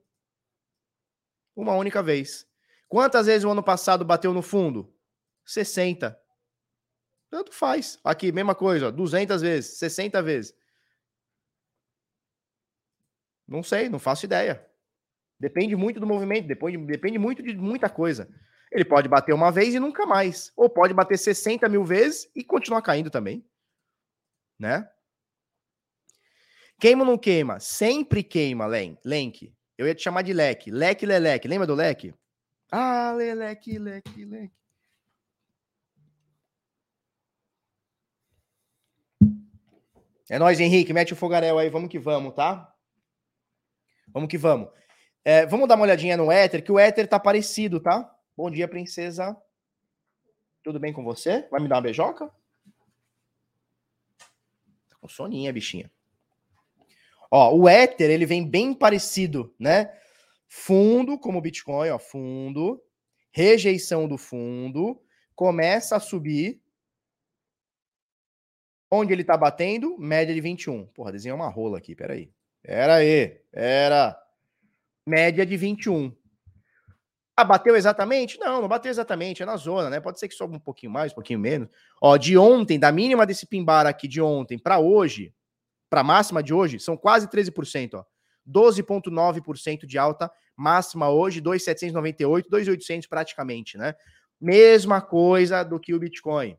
Uma única vez. Quantas vezes o ano passado bateu no fundo? 60. Tanto faz. Aqui, mesma coisa, ó, 200 vezes, 60 vezes. Não sei, não faço ideia. Depende muito do movimento, depende, depende muito de muita coisa. Ele pode bater uma vez e nunca mais. Ou pode bater 60 mil vezes e continuar caindo também né? Queima ou não queima? Sempre queima, Lenk. Eu ia te chamar de leque. Leque, leleque. Lembra do leque? Ah, leleque, leque, leque. É nóis, Henrique. Mete o fogaréu aí. Vamos que vamos, tá? Vamos que vamos. É, vamos dar uma olhadinha no éter, que o éter tá parecido, tá? Bom dia, princesa. Tudo bem com você? Vai me dar uma beijoca? Com soninha, bichinha. Ó, o Ether, ele vem bem parecido, né? Fundo, como o Bitcoin, ó, fundo, rejeição do fundo, começa a subir. Onde ele tá batendo? Média de 21. Porra, desenhou uma rola aqui, peraí. Pera aí, era média de 21. Ah, bateu exatamente? Não, não bateu exatamente, é na zona, né? Pode ser que sobe um pouquinho mais, um pouquinho menos. Ó, de ontem, da mínima desse pimbar aqui de ontem para hoje, para máxima de hoje, são quase 13%, ó. 12,9% de alta, máxima hoje, 2,798, 2,800 praticamente, né? Mesma coisa do que o Bitcoin.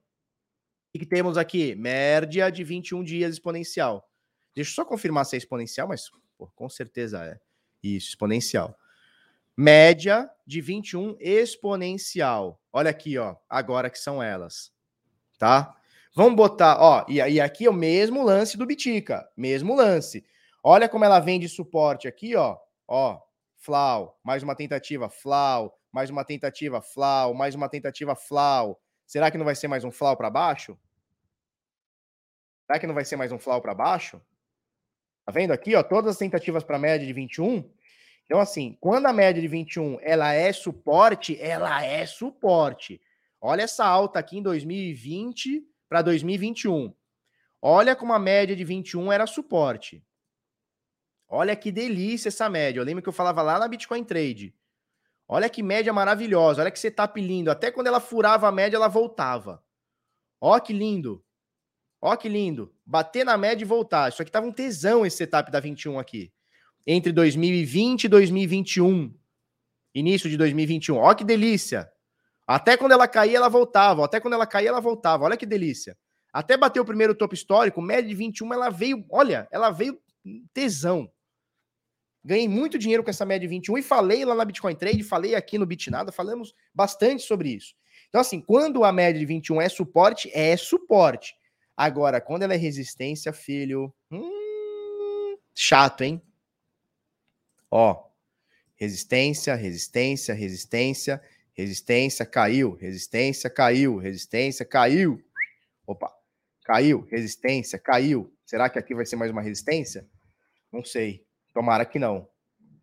O que temos aqui? Média de 21 dias exponencial. Deixa eu só confirmar se é exponencial, mas pô, com certeza é. Isso, exponencial. Média de 21 exponencial. Olha aqui, ó, agora que são elas. Tá? Vamos botar, ó, e, e aqui é o mesmo lance do Bitica, mesmo lance. Olha como ela vem de suporte aqui, ó, ó, flau, mais uma tentativa, flau, mais uma tentativa, flau, mais uma tentativa, flau. Será que não vai ser mais um flau para baixo? Será que não vai ser mais um flau para baixo? Tá vendo aqui, ó, todas as tentativas para média de 21 então, assim, quando a média de 21 ela é suporte, ela é suporte. Olha essa alta aqui em 2020 para 2021. Olha como a média de 21 era suporte. Olha que delícia essa média. Eu lembro que eu falava lá na Bitcoin Trade. Olha que média maravilhosa. Olha que setup lindo. Até quando ela furava a média, ela voltava. Ó que lindo. Ó que lindo. Bater na média e voltar. Isso aqui tava um tesão esse setup da 21 aqui entre 2020 e 2021. Início de 2021. Olha que delícia. Até quando ela caía, ela voltava. Até quando ela caía, ela voltava. Olha que delícia. Até bater o primeiro topo histórico, média de 21, ela veio, olha, ela veio tesão. Ganhei muito dinheiro com essa média de 21 e falei lá na Bitcoin Trade, falei aqui no Bitnada, falamos bastante sobre isso. Então, assim, quando a média de 21 é suporte, é suporte. Agora, quando ela é resistência, filho, hum, chato, hein? Ó, resistência, resistência, resistência, resistência, caiu, resistência, caiu, resistência, caiu. Opa, caiu, resistência, caiu. Será que aqui vai ser mais uma resistência? Não sei. Tomara que não.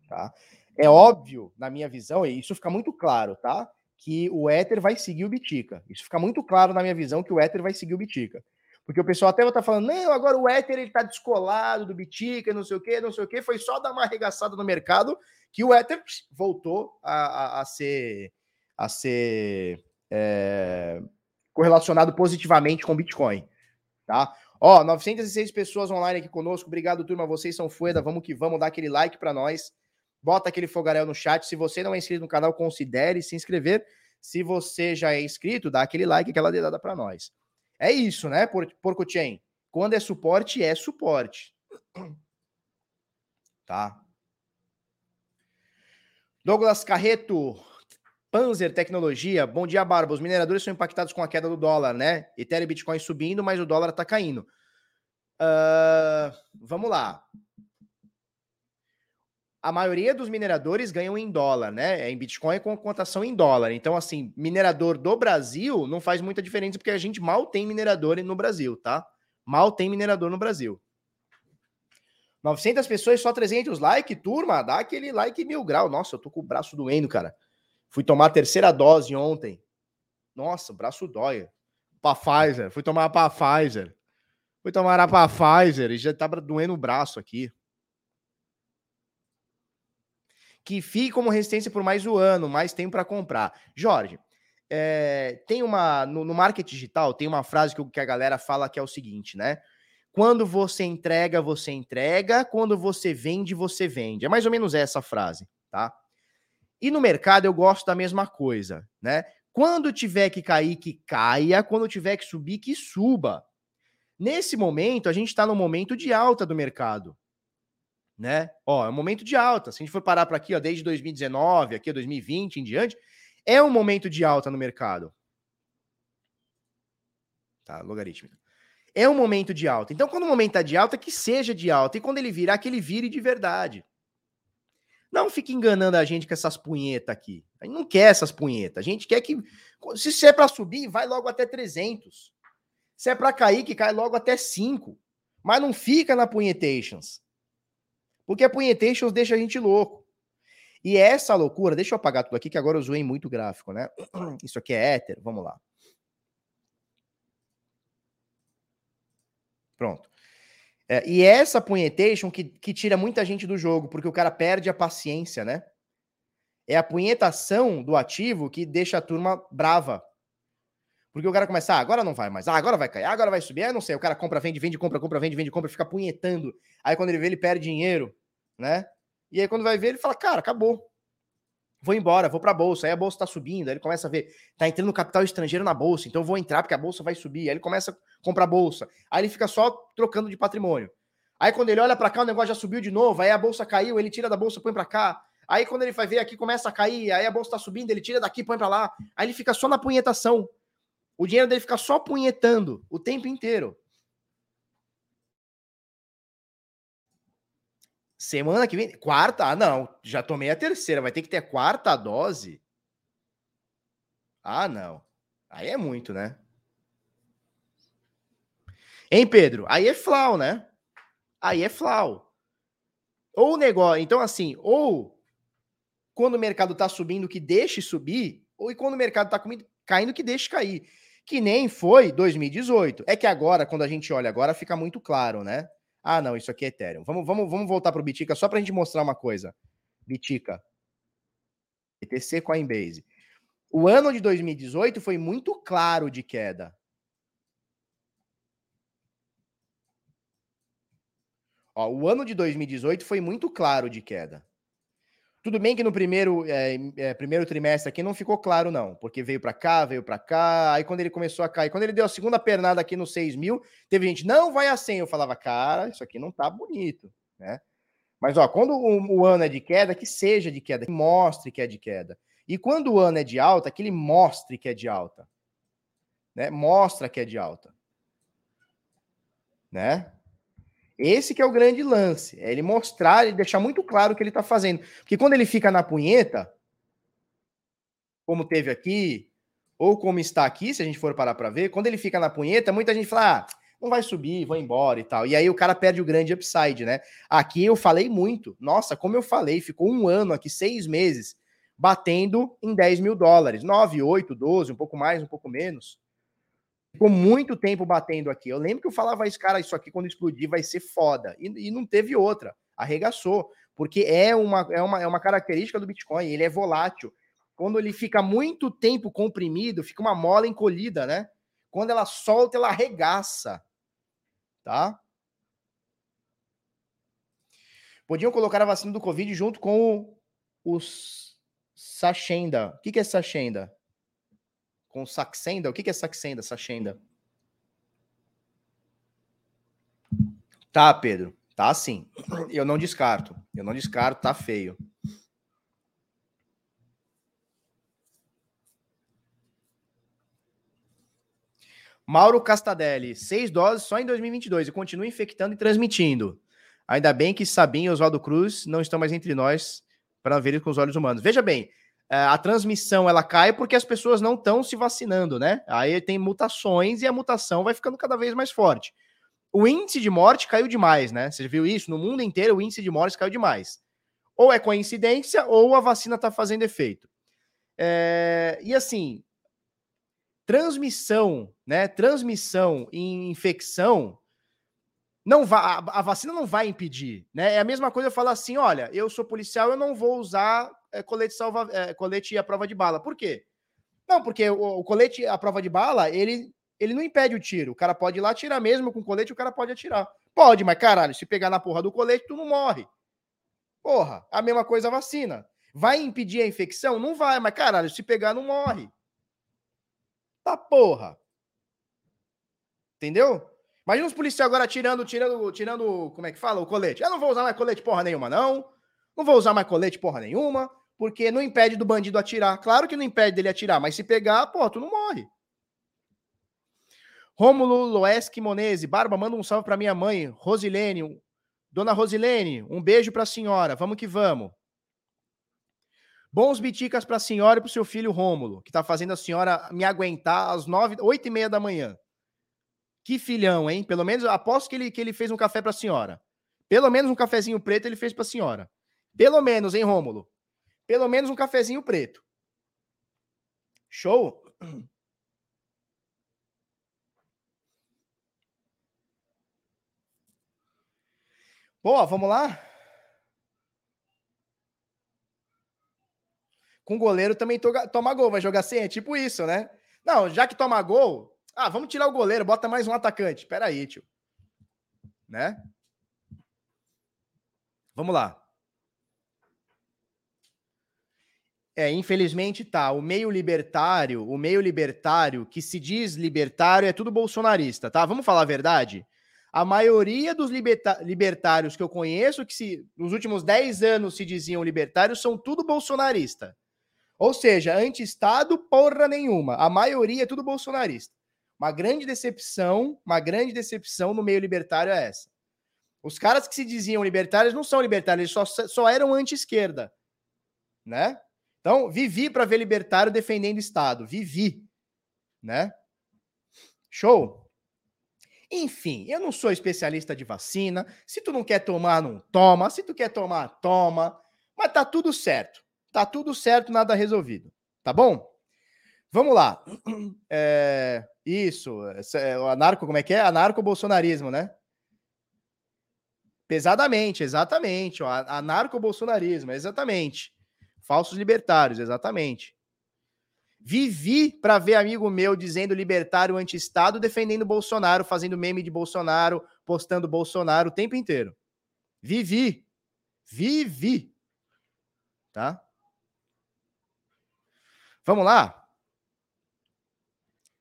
Tá? É óbvio, na minha visão, e isso fica muito claro, tá? Que o Ether vai seguir o Bitica. Isso fica muito claro na minha visão que o Ether vai seguir o Bitica. Porque o pessoal até vai estar falando, não, agora o Ether ele tá descolado do Bitica, não sei o que, não sei o que. Foi só dar uma arregaçada no mercado que o Ether voltou a, a, a ser, a ser é, correlacionado positivamente com o Bitcoin. Tá? Ó, 906 pessoas online aqui conosco. Obrigado, turma. Vocês são fueda. Vamos que vamos. Dá aquele like para nós. Bota aquele fogaréu no chat. Se você não é inscrito no canal, considere se inscrever. Se você já é inscrito, dá aquele like, aquela dedada para nós. É isso, né, Por Porco Chain? Quando é suporte, é suporte. Tá. Douglas Carreto, Panzer Tecnologia. Bom dia, Barba. Os mineradores são impactados com a queda do dólar, né? Ethereum e Bitcoin subindo, mas o dólar tá caindo. Uh, vamos lá a maioria dos mineradores ganham em dólar, né? É em Bitcoin com cotação em dólar. Então, assim, minerador do Brasil não faz muita diferença, porque a gente mal tem minerador no Brasil, tá? Mal tem minerador no Brasil. 900 pessoas, só 300 likes, turma, dá aquele like mil grau. Nossa, eu tô com o braço doendo, cara. Fui tomar a terceira dose ontem. Nossa, o braço dói. Pra Pfizer, fui tomar pra Pfizer. Fui tomar a pra Pfizer e já tava doendo o braço aqui que fique como resistência por mais um ano, mais tempo para comprar. Jorge, é, tem uma. No, no, marketing digital, tem uma frase que, que a galera fala que é o seguinte, né? Quando você entrega, você entrega. Quando você vende, você vende. É mais ou menos essa frase, tá? E no mercado eu gosto da mesma coisa, né? Quando tiver que cair, que caia. Quando tiver que subir, que suba. Nesse momento, a gente está no momento de alta do mercado né? Ó, é um momento de alta. Se a gente for parar para aqui, ó, desde 2019, aqui 2020 em diante, é um momento de alta no mercado. Tá, logarítmica. É um momento de alta. Então, quando o momento tá de alta, que seja de alta. E quando ele virar, que ele vire de verdade. Não fique enganando a gente com essas punhetas aqui. A gente não quer essas punhetas. A gente quer que. Se é para subir, vai logo até 300. Se é para cair, que cai logo até 5. Mas não fica na punhetations. Porque a punhetations deixa a gente louco. E essa loucura, deixa eu apagar tudo aqui, que agora eu zoei muito gráfico, né? <clears throat> Isso aqui é éter, vamos lá. Pronto. É, e essa punhetation que, que tira muita gente do jogo, porque o cara perde a paciência, né? É a punhetação do ativo que deixa a turma brava. Porque o cara começa, ah, agora não vai mais, ah, agora vai cair, agora vai subir, ah, não sei, o cara compra, vende, vende, compra, compra, vende, vende, compra, fica punhetando. Aí quando ele vê, ele perde dinheiro né? E aí quando vai ver, ele fala, cara, acabou. Vou embora, vou para a bolsa. Aí a bolsa está subindo, aí ele começa a ver, tá entrando capital estrangeiro na bolsa, então vou entrar porque a bolsa vai subir. Aí ele começa a comprar bolsa. Aí ele fica só trocando de patrimônio. Aí quando ele olha para cá, o negócio já subiu de novo, aí a bolsa caiu, ele tira da bolsa, põe para cá. Aí quando ele vai ver aqui, começa a cair, aí a bolsa está subindo, ele tira daqui, põe para lá. Aí ele fica só na punhetação. O dinheiro dele fica só punhetando o tempo inteiro. Semana que vem, quarta? Ah, não, já tomei a terceira, vai ter que ter quarta dose? Ah, não. Aí é muito, né? Hein, Pedro? Aí é flau, né? Aí é flau. Ou o negócio, então assim, ou quando o mercado tá subindo que deixe subir, ou quando o mercado tá caindo que deixe cair. Que nem foi 2018. É que agora, quando a gente olha agora, fica muito claro, né? Ah, não, isso aqui é Ethereum. Vamos, vamos, vamos voltar para o Bitica só para a gente mostrar uma coisa. Bitica. BTC Coinbase. O ano de 2018 foi muito claro de queda. Ó, o ano de 2018 foi muito claro de queda. Tudo bem que no primeiro, é, é, primeiro trimestre aqui não ficou claro, não, porque veio para cá, veio para cá. Aí quando ele começou a cair, quando ele deu a segunda pernada aqui no 6 mil, teve gente, não vai a 100. Eu falava, cara, isso aqui não tá bonito, né? Mas ó, quando o, o ano é de queda, que seja de queda, que mostre que é de queda. E quando o ano é de alta, que ele mostre que é de alta. Né? Mostra que é de alta. Né? Esse que é o grande lance, é ele mostrar e deixar muito claro o que ele está fazendo. Porque quando ele fica na punheta, como teve aqui, ou como está aqui, se a gente for parar para ver, quando ele fica na punheta, muita gente fala, ah, não vai subir, vou embora e tal. E aí o cara perde o grande upside, né? Aqui eu falei muito. Nossa, como eu falei, ficou um ano aqui, seis meses, batendo em 10 mil dólares. 9, 8, 12, um pouco mais, um pouco menos. Ficou muito tempo batendo aqui. Eu lembro que eu falava isso, cara, isso aqui quando explodir vai ser foda. E, e não teve outra. Arregaçou. Porque é uma, é, uma, é uma característica do Bitcoin, ele é volátil. Quando ele fica muito tempo comprimido, fica uma mola encolhida, né? Quando ela solta, ela arregaça. Tá? Podiam colocar a vacina do Covid junto com os Sachenda. O que, que é Sachenda? Com Saxenda? O que, que é Saxenda, Sachenda? Tá, Pedro. Tá sim. Eu não descarto. Eu não descarto, tá feio. Mauro Castadelli, seis doses só em 2022 e continua infectando e transmitindo. Ainda bem que Sabinho e Oswaldo Cruz não estão mais entre nós para ver com os olhos humanos. Veja bem, a transmissão ela cai porque as pessoas não estão se vacinando, né? Aí tem mutações e a mutação vai ficando cada vez mais forte. O índice de morte caiu demais, né? Você viu isso? No mundo inteiro, o índice de mortes caiu demais. Ou é coincidência, ou a vacina está fazendo efeito. É... E assim, transmissão, né? Transmissão em infecção não vai, a, a, vacina não vai impedir, né? É a mesma coisa eu falar assim: olha, eu sou policial, eu não vou usar é, colete salva, é, colete à prova de bala. Por quê? Não, porque o, o, colete à prova de bala, ele, ele não impede o tiro. O cara pode ir lá atirar mesmo com colete, o cara pode atirar. Pode, mas caralho, se pegar na porra do colete, tu não morre. Porra, a mesma coisa a vacina. Vai impedir a infecção? Não vai, mas caralho, se pegar, não morre. Tá porra. Entendeu? Imagina os policiais agora tirando, tirando, tirando, como é que fala? O colete. Eu não vou usar mais colete porra nenhuma, não. Não vou usar mais colete porra nenhuma, porque não impede do bandido atirar. Claro que não impede dele atirar, mas se pegar, pô, tu não morre. Rômulo Loeski Monese, Barba, manda um salve para minha mãe, Rosilene. Dona Rosilene, um beijo para a senhora. Vamos que vamos. Bons biticas para a senhora e para o seu filho Rômulo, que está fazendo a senhora me aguentar às nove, oito e meia da manhã. Que filhão, hein? Pelo menos aposto que ele, que ele fez um café para a senhora. Pelo menos um cafezinho preto ele fez para a senhora. Pelo menos, hein, Rômulo? Pelo menos um cafezinho preto. Show? <clears throat> Pô, vamos lá? Com goleiro também toma gol, vai jogar sem, é tipo isso, né? Não, já que toma gol, ah, vamos tirar o goleiro, bota mais um atacante. Espera aí, tio. Né? Vamos lá. É, infelizmente tá. O meio libertário, o meio libertário que se diz libertário é tudo bolsonarista, tá? Vamos falar a verdade? A maioria dos libertários que eu conheço, que se, nos últimos 10 anos se diziam libertários, são tudo bolsonarista. Ou seja, anti-Estado, porra nenhuma. A maioria é tudo bolsonarista. Uma grande decepção, uma grande decepção no meio libertário é essa. Os caras que se diziam libertários não são libertários, eles só, só eram anti-esquerda, né? Então, vivi para ver libertário defendendo o Estado, vivi, né? Show. Enfim, eu não sou especialista de vacina. Se tu não quer tomar, não toma. Se tu quer tomar, toma. Mas tá tudo certo. Tá tudo certo, nada resolvido. Tá bom? Vamos lá. <clears throat> É... Isso, é, o anarco, como é que é? Anarco-bolsonarismo, né? Pesadamente, exatamente. Anarco-bolsonarismo, exatamente. Falsos libertários, exatamente. Vivi para ver amigo meu dizendo libertário anti-Estado, defendendo Bolsonaro, fazendo meme de Bolsonaro, postando Bolsonaro o tempo inteiro. Vivi. Vivi. Tá? Vamos lá?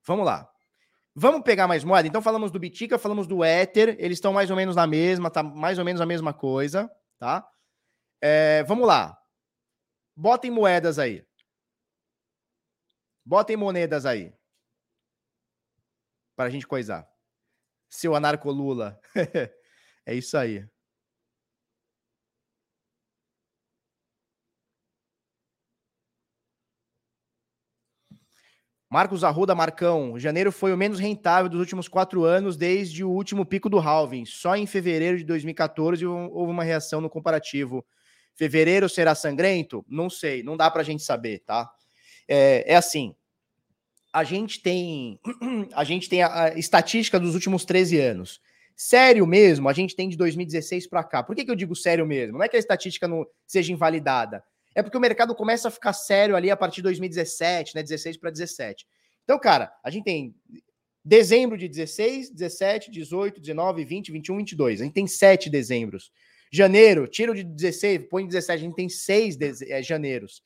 Vamos lá. Vamos pegar mais moeda? Então falamos do Bitica, falamos do Ether, eles estão mais ou menos na mesma, tá mais ou menos a mesma coisa, tá? É, vamos lá. Botem moedas aí. Botem moedas aí. Para a gente coisar. Seu anarco Lula. <laughs> é isso aí. Marcos Arruda Marcão, janeiro foi o menos rentável dos últimos quatro anos, desde o último pico do halving. Só em fevereiro de 2014 houve uma reação no comparativo. Fevereiro será sangrento? Não sei, não dá para a gente saber, tá? É, é assim, a gente tem <clears throat> a gente tem a, a, estatística dos últimos 13 anos. Sério mesmo, a gente tem de 2016 para cá. Por que, que eu digo sério mesmo? Não é que a estatística não seja invalidada. É porque o mercado começa a ficar sério ali a partir de 2017, né? 16 para 17. Então, cara, a gente tem dezembro de 16, 17, 18, 19, 20, 21, 22. A gente tem sete dezembros. Janeiro, tiro de 16, põe 17, a gente tem seis é, janeiros.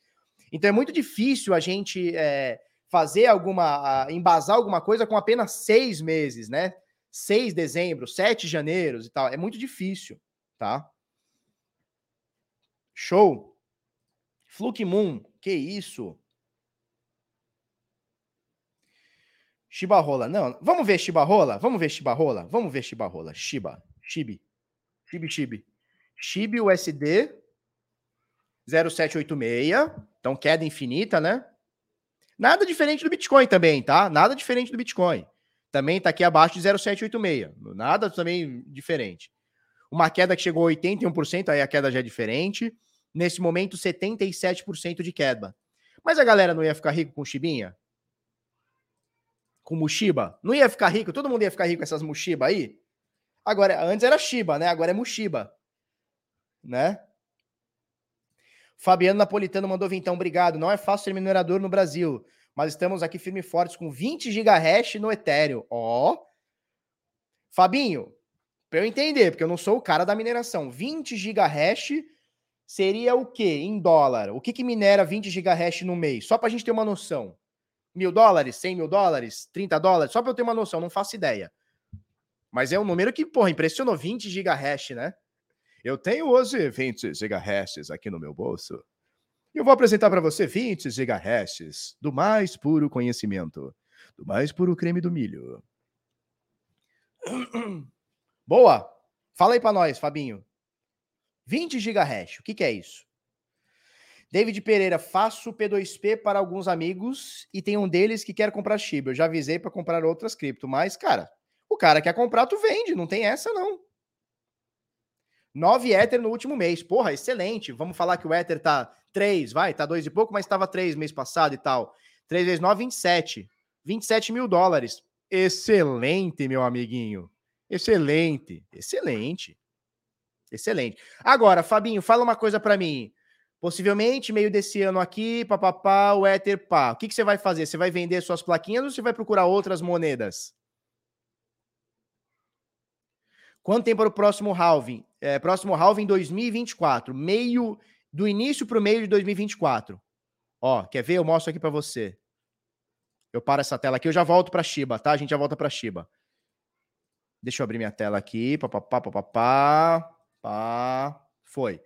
Então é muito difícil a gente é, fazer alguma, embasar alguma coisa com apenas seis meses, né? 6 de dezembro, 7 de janeiro e tal. É muito difícil, tá? Show. Fluke Moon, que isso? Shiba Não, vamos ver Shiba Rola? Vamos ver Shiba Rola? Vamos ver Shiba Rola. Shiba. Shibi. Shibi, Shibi. Shibi USD 0786. Então, queda infinita, né? Nada diferente do Bitcoin também, tá? Nada diferente do Bitcoin também está aqui abaixo de 0,786. Nada também diferente. Uma queda que chegou a 81%, aí a queda já é diferente. Nesse momento, 77% de queda. Mas a galera não ia ficar rico com chibinha? Com Mushiba? Não ia ficar rico? Todo mundo ia ficar rico com essas Mushiba aí? Agora, antes era Shiba, né? Agora é Mushiba. Né? Fabiano Napolitano mandou vir então, obrigado. Não é fácil ser minerador no Brasil mas estamos aqui firme e fortes com 20 GHz no Ethereum. Ó. Fabinho, para eu entender, porque eu não sou o cara da mineração, 20 GHz seria o quê em dólar? O que, que minera 20 GHz no mês? Só para a gente ter uma noção. Mil dólares, 100 mil dólares, 30 dólares? Só para eu ter uma noção, não faço ideia. Mas é um número que, porra, impressionou 20 GHz, né? Eu tenho hoje 20 GHz aqui no meu bolso. E eu vou apresentar para você 20 GHz do mais puro conhecimento, do mais puro creme do milho. <clears throat> Boa! Fala aí para nós, Fabinho. 20 GHz, o que, que é isso? David Pereira, faço P2P para alguns amigos e tem um deles que quer comprar Shiba. Eu já avisei para comprar outras cripto, mas, cara, o cara quer comprar, tu vende, não tem essa não. 9 Ether no último mês. Porra, excelente. Vamos falar que o Ether tá 3, vai, tá 2 e pouco, mas estava 3 mês passado e tal. 3 vezes 9, 27. 27 mil dólares. Excelente, meu amiguinho. Excelente, excelente. Excelente. Agora, Fabinho, fala uma coisa para mim. Possivelmente, meio desse ano aqui, papapá, o Ether, pá. O que, que você vai fazer? Você vai vender suas plaquinhas ou você vai procurar outras moedas? Quanto tempo para o próximo halving? É, próximo halving 2024. Meio do início para o meio de 2024. Ó, quer ver? Eu mostro aqui para você. Eu paro essa tela aqui, eu já volto para Shiba, tá? A gente já volta para Shiba. Deixa eu abrir minha tela aqui. Pá, pá, pá, pá, pá, pá. Foi.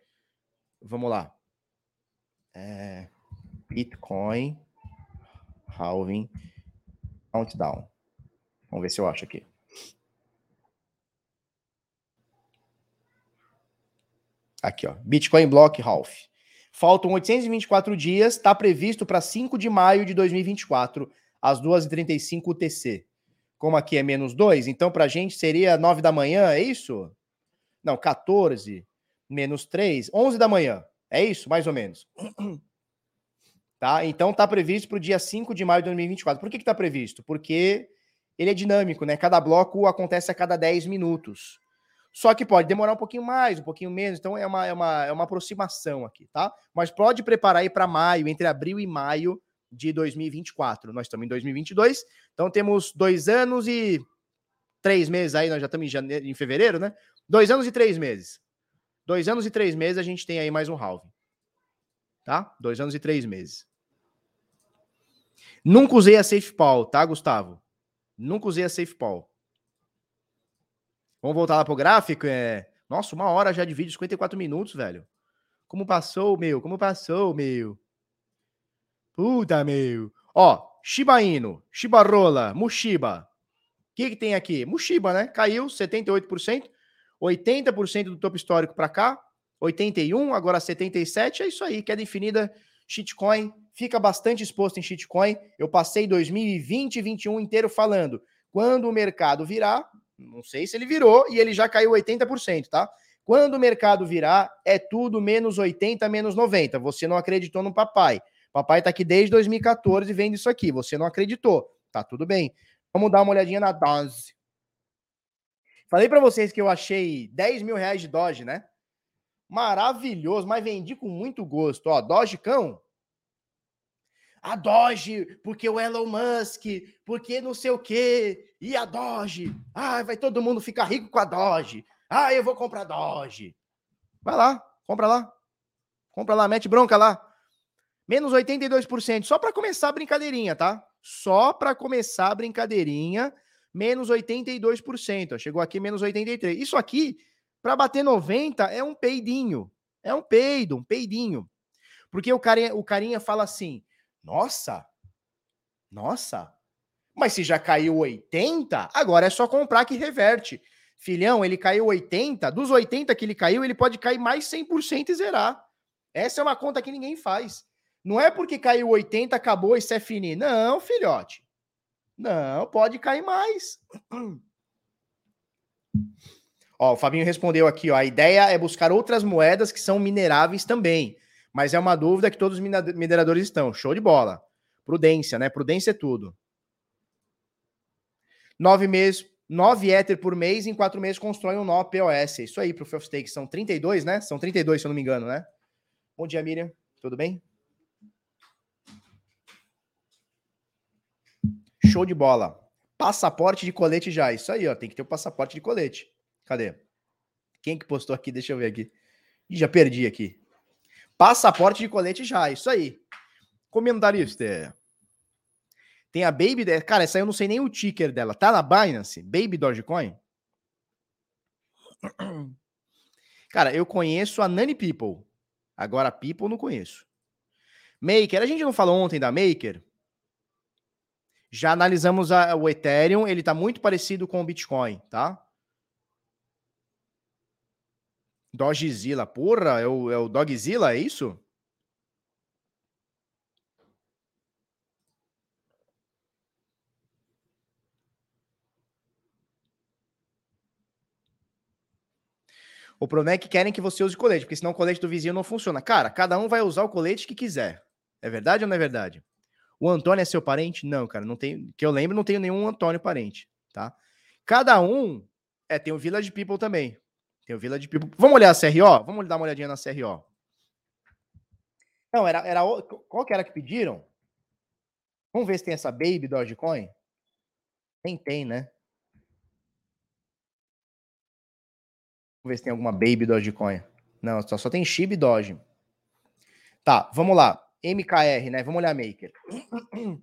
Vamos lá. É... Bitcoin halving countdown. Vamos ver se eu acho aqui. Aqui, ó. Bitcoin Block Half. Faltam 824 dias, está previsto para 5 de maio de 2024, às 2h35 UTC. Como aqui é menos 2, então para a gente seria 9 da manhã, é isso? Não, 14, menos 3, 11 da manhã. É isso, mais ou menos. <clears throat> Tá? Então está previsto para o dia 5 de maio de 2024. Por que está previsto? Porque ele é dinâmico, né? Cada bloco acontece a cada 10 minutos. Só que pode demorar um pouquinho mais, um pouquinho menos, então é uma, é uma, é uma aproximação aqui, tá? Mas pode preparar aí para maio, entre abril e maio de 2024. Nós estamos em 2022, então temos dois anos e três meses aí, nós já estamos em, janeiro, em fevereiro, né? Dois anos e três meses. Dois anos e três meses a gente tem aí mais um halving. Tá? Dois anos e três meses. Nunca usei a SafePal, tá, Gustavo? Nunca usei a SafePal. Vamos voltar lá pro gráfico? É... Nossa, uma hora já de vídeo, 54 minutos, velho. Como passou, meu? Como passou, meu? Puta, meu. Ó, Shiba Inu, Shiba Rola, Mushiba. O que, que tem aqui? Mushiba, né? Caiu 78%, 80% do topo histórico para cá, 81, agora 77, é isso aí, queda infinita, shitcoin, fica bastante exposto em shitcoin. Eu passei 2020 e 2021 inteiro falando, quando o mercado virar, não sei se ele virou e ele já caiu 80%, tá? Quando o mercado virar, é tudo menos 80, menos 90. Você não acreditou no papai. Papai tá aqui desde 2014 vendo isso aqui. Você não acreditou. Tá tudo bem. Vamos dar uma olhadinha na Doge. Falei para vocês que eu achei 10 mil reais de Doge, né? Maravilhoso, mas vendi com muito gosto. Ó, Doge cão. A Doge, porque o Elon Musk, porque não sei o quê. E a Doge. Ah, vai todo mundo ficar rico com a Doge. Ah, eu vou comprar Doge. Vai lá, compra lá. Compra lá, mete bronca lá. Menos 82%, só para começar a brincadeirinha, tá? Só para começar a brincadeirinha, menos 82%. Chegou aqui menos 83. Isso aqui para bater 90 é um peidinho. É um peido, um peidinho. Porque o carinha, o carinha fala assim: "Nossa. Nossa. Mas se já caiu 80, agora é só comprar que reverte. Filhão, ele caiu 80, dos 80 que ele caiu, ele pode cair mais 100% e zerar. Essa é uma conta que ninguém faz. Não é porque caiu 80, acabou, isso é fini. Não, filhote. Não, pode cair mais. <clears throat> Ó, o Fabinho respondeu aqui, ó. A ideia é buscar outras moedas que são mineráveis também. Mas é uma dúvida que todos os mineradores estão. Show de bola. Prudência, né? Prudência é tudo. Nove meses, nove Ether por mês, em quatro meses constrói um nó POS. Isso aí, Proof of Stake. São 32, né? São 32, se eu não me engano, né? Bom dia, Miriam. Tudo bem? Show de bola. Passaporte de colete já. Isso aí, ó. Tem que ter o passaporte de colete. Cadê? Quem que postou aqui? Deixa eu ver aqui. Ih, já perdi aqui. Passaporte de colete já, isso aí. Comentarista. Tem a Baby. Cara, essa aí eu não sei nem o ticker dela. Tá na Binance? Baby Dogecoin? <clears throat> Cara, eu conheço a Nani People. Agora a People não conheço. Maker, a gente não falou ontem da Maker? Já analisamos a, o Ethereum, ele tá muito parecido com o Bitcoin, tá? Dogzilla, porra, é o, é o Dogzilla, é isso? O problema é que querem que você use colete, porque senão o colete do vizinho não funciona. Cara, cada um vai usar o colete que quiser. É verdade ou não é verdade? O Antônio é seu parente? Não, cara, não tem. Que eu lembro, não tenho nenhum Antônio parente, tá? Cada um é tem o Village People também. Tem o Village People. Vamos olhar a CRO? Vamos dar uma olhadinha na CRO. Não, era, era qual que era que pediram? Vamos ver se tem essa Baby Dogecoin. Nem tem, né? Vamos ver se tem alguma Baby Dogecoin. Não, só, só tem Shib Doge. Tá, vamos lá. MKR, né? Vamos olhar Maker. <clears throat>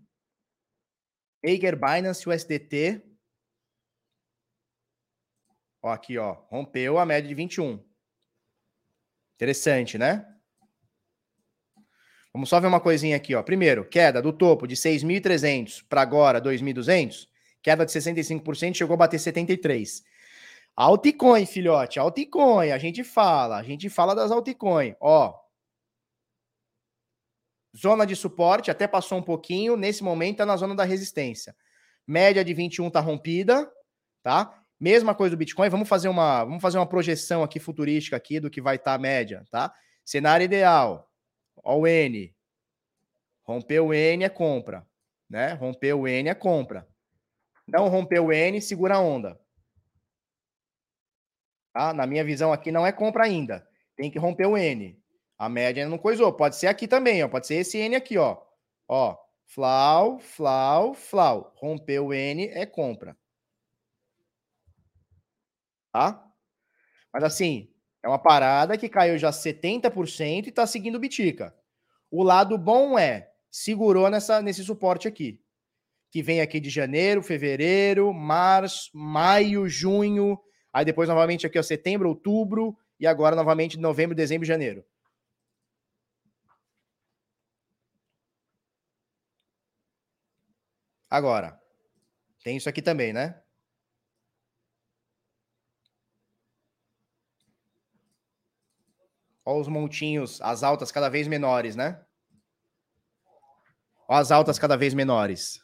Maker, Binance, USDT. Ó, aqui, ó. Rompeu a média de 21. Interessante, né? Vamos só ver uma coisinha aqui, ó. Primeiro, queda do topo de 6.300 para agora 2.200, queda de 65%, chegou a bater 73. Altcoin, filhote, altcoin, a gente fala, a gente fala das altcoin. Ó, zona de suporte, até passou um pouquinho, nesse momento tá na zona da resistência. Média de 21 tá rompida, tá? Mesma coisa do Bitcoin, vamos fazer uma, vamos fazer uma projeção aqui futurística aqui do que vai estar tá a média, tá? Cenário ideal. Ó o N. Rompeu o N é compra, né? Rompeu o N é compra. Não rompeu o N, segura a onda. Tá? Na minha visão aqui não é compra ainda. Tem que romper o N. A média não coisou. Pode ser aqui também, ó. Pode ser esse N aqui, ó. Ó, flau, flau, flau. Rompeu o N é compra tá? Mas assim, é uma parada que caiu já 70% e está seguindo Bitica. O lado bom é, segurou nessa, nesse suporte aqui. Que vem aqui de janeiro, fevereiro, março, maio, junho, aí depois novamente aqui, ó, setembro, outubro, e agora novamente novembro, dezembro e janeiro. Agora, tem isso aqui também, né? Olha os montinhos, as altas cada vez menores, né? Olha as altas cada vez menores.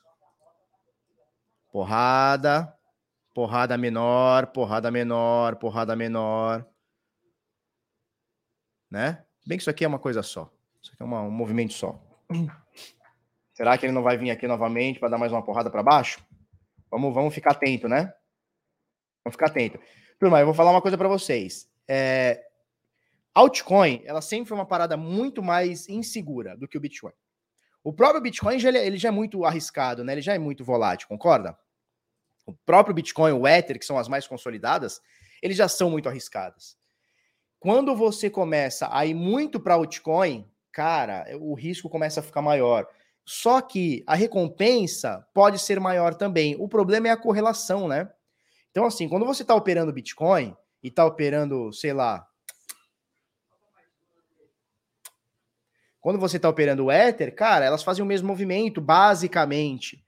Porrada, porrada menor, porrada menor, porrada menor. Né? Bem que isso aqui é uma coisa só. Isso aqui é uma, um movimento só. Será que ele não vai vir aqui novamente para dar mais uma porrada para baixo? Vamos, vamos ficar atento, né? Vamos ficar atento. Turma, eu vou falar uma coisa para vocês. É, altcoin, ela sempre foi uma parada muito mais insegura do que o Bitcoin. O próprio Bitcoin ele já é muito arriscado, né? Ele já é muito volátil, concorda? O próprio Bitcoin, o Ether, que são as mais consolidadas, eles já são muito arriscadas. Quando você começa a ir muito para altcoin, cara, o risco começa a ficar maior. Só que a recompensa pode ser maior também. O problema é a correlação, né? Então, assim, quando você está operando Bitcoin e está operando, sei lá, Quando você está operando o Ether, cara, elas fazem o mesmo movimento, basicamente.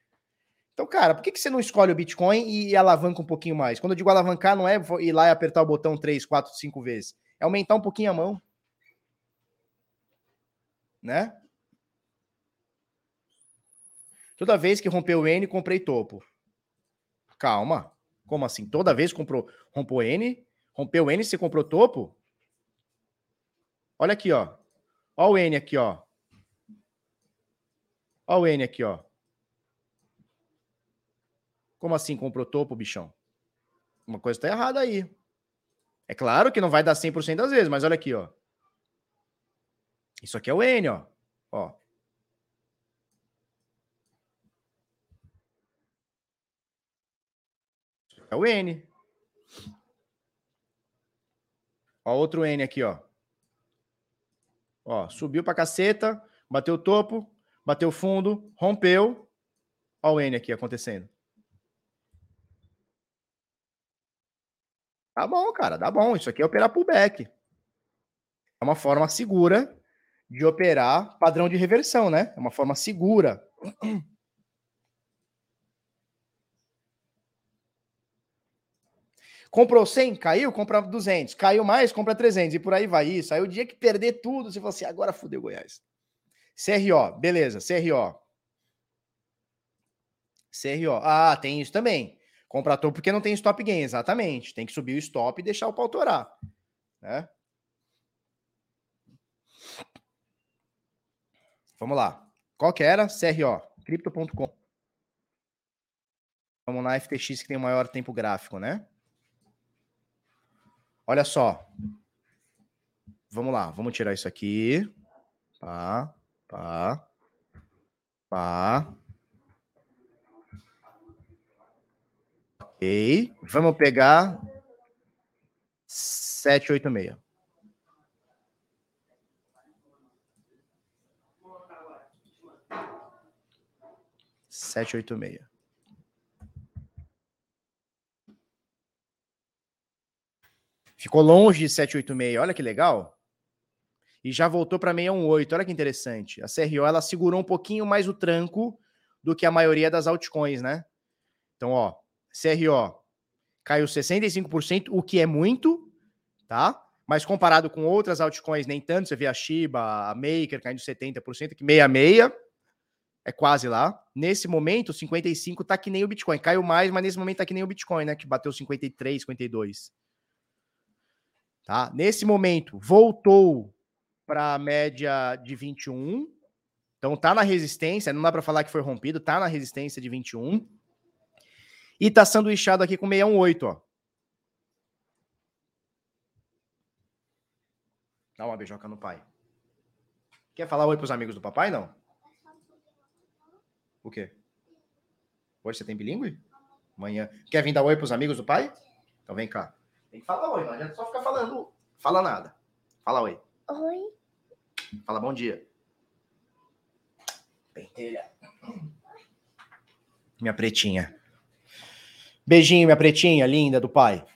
Então, cara, por que, que você não escolhe o Bitcoin e alavanca um pouquinho mais? Quando eu digo alavancar, não é ir lá e apertar o botão 3, 4, 5 vezes. É aumentar um pouquinho a mão. Né? Toda vez que rompeu o N, comprei topo. Calma. Como assim? Toda vez comprou, rompeu N, rompeu o N, você comprou topo? Olha aqui, ó. Olha o N aqui, ó. Olha o N aqui, ó. Como assim comprou topo, bichão? Uma coisa está errada aí. É claro que não vai dar 100% das vezes, mas olha aqui, ó. Isso aqui é o N, ó. Ó. É o N. Ó, outro N aqui, ó. Ó, subiu pra caceta, bateu o topo, bateu fundo, rompeu. Ó o N aqui acontecendo. Tá bom, cara, tá bom. Isso aqui é operar pullback. É uma forma segura de operar padrão de reversão, né? É uma forma segura. <clears throat> Comprou 100, caiu, compra 200. Caiu mais, compra 300. E por aí vai isso. Aí o dia que perder tudo, você fala assim, agora fudeu Goiás. CRO, beleza, CRO. CRO. Ah, tem isso também. Compratou porque não tem stop gain, exatamente. Tem que subir o stop e deixar o pau torar. Né? Vamos lá. Qual que era? CRO, Crypto.com. Vamos na FTX que tem o maior tempo gráfico, né? Olha só. Vamos lá, vamos tirar isso aqui. Pá, pá, pá. Ok. Vamos pegar 786. Sete oito meia. Ficou longe de 786, olha que legal. E já voltou para 618, olha que interessante. A CRO ela segurou um pouquinho mais o tranco do que a maioria das altcoins, né? Então, ó, CRO caiu 65%, o que é muito, tá? Mas comparado com outras altcoins, nem tanto. Você vê a Shiba, a Maker caindo 70%, que 66 é quase lá. Nesse momento, 55 tá que nem o Bitcoin. Caiu mais, mas nesse momento tá que nem o Bitcoin, né? Que bateu 53, 52. Tá? Nesse momento, voltou para a média de 21. Então tá na resistência, não dá para falar que foi rompido, tá na resistência de 21. E tá sanduichado aqui com 618, ó. Dá uma beijoca no pai. Quer falar oi pros amigos do papai, não? O quê? Hoje você tem bilíngue? Amanhã. Quer vir dar oi pros amigos do pai? Então vem cá. Tem que falar oi, não adianta só ficar falando. Fala nada. Fala oi. Oi. Fala bom dia. Pentelha. Minha pretinha. Beijinho, minha pretinha, linda do pai.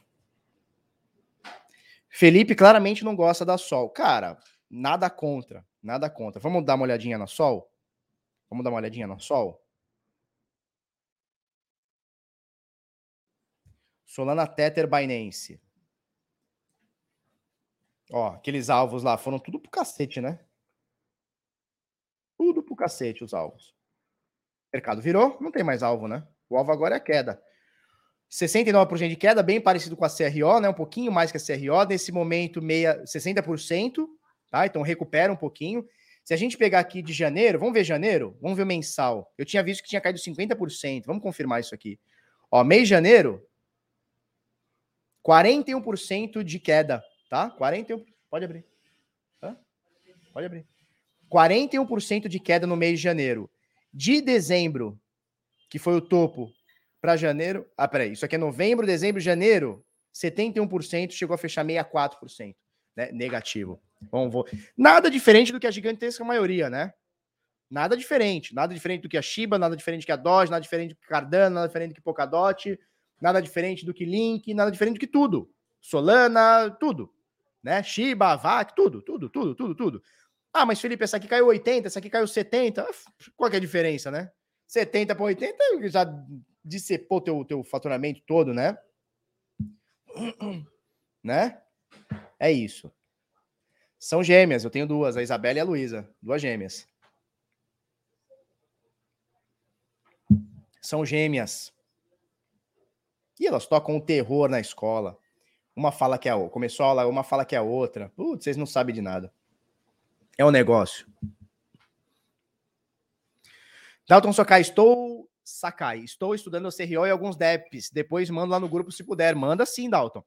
Felipe claramente não gosta da Sol. Cara, nada contra, nada contra. Vamos dar uma olhadinha na Sol? Vamos dar uma olhadinha na Sol? Solana Tether Binance. Ó, aqueles alvos lá foram tudo pro cacete, né? Tudo pro cacete os alvos. O mercado virou, não tem mais alvo, né? O alvo agora é a queda. 69% de queda, bem parecido com a CRO, né? Um pouquinho mais que a CRO. Nesse momento, meia, 60%, tá? Então recupera um pouquinho. Se a gente pegar aqui de janeiro, vamos ver janeiro? Vamos ver o mensal. Eu tinha visto que tinha caído 50%. Vamos confirmar isso aqui. Ó, mês de janeiro, 41% de queda, tá? 41. Pode abrir. Hã? Pode abrir. 41% de queda no mês de janeiro. De dezembro, que foi o topo, para janeiro. Ah, peraí. Isso aqui é novembro, dezembro, janeiro. 71% chegou a fechar 64%, né? Negativo. Vamos, vou... Nada diferente do que a gigantesca maioria, né? Nada diferente. Nada diferente do que a Shiba, nada diferente do que a Doge, nada diferente do que Cardano, nada diferente do que Polkadot, nada diferente do que Link, nada diferente do que tudo. Solana, tudo. Né? Shiba, VAC, tudo, tudo, tudo, tudo, tudo. Ah, mas Felipe, essa aqui caiu 80, essa aqui caiu 70. Qual que é a diferença, né? 70 para 80 já dissepou teu, teu faturamento todo, né? <clears throat> Né? É isso. São gêmeas, eu tenho duas, a Isabela e a Luísa, duas gêmeas. São gêmeas. E elas tocam o terror na escola. Uma fala que é a. Começou a aula, uma fala que é a outra. Putz, vocês não sabem de nada. É um negócio. Dalton Sakai, estou. Sakai, estou estudando o CRO e alguns DEPs. Depois mando lá no grupo se puder. Manda sim, Dalton.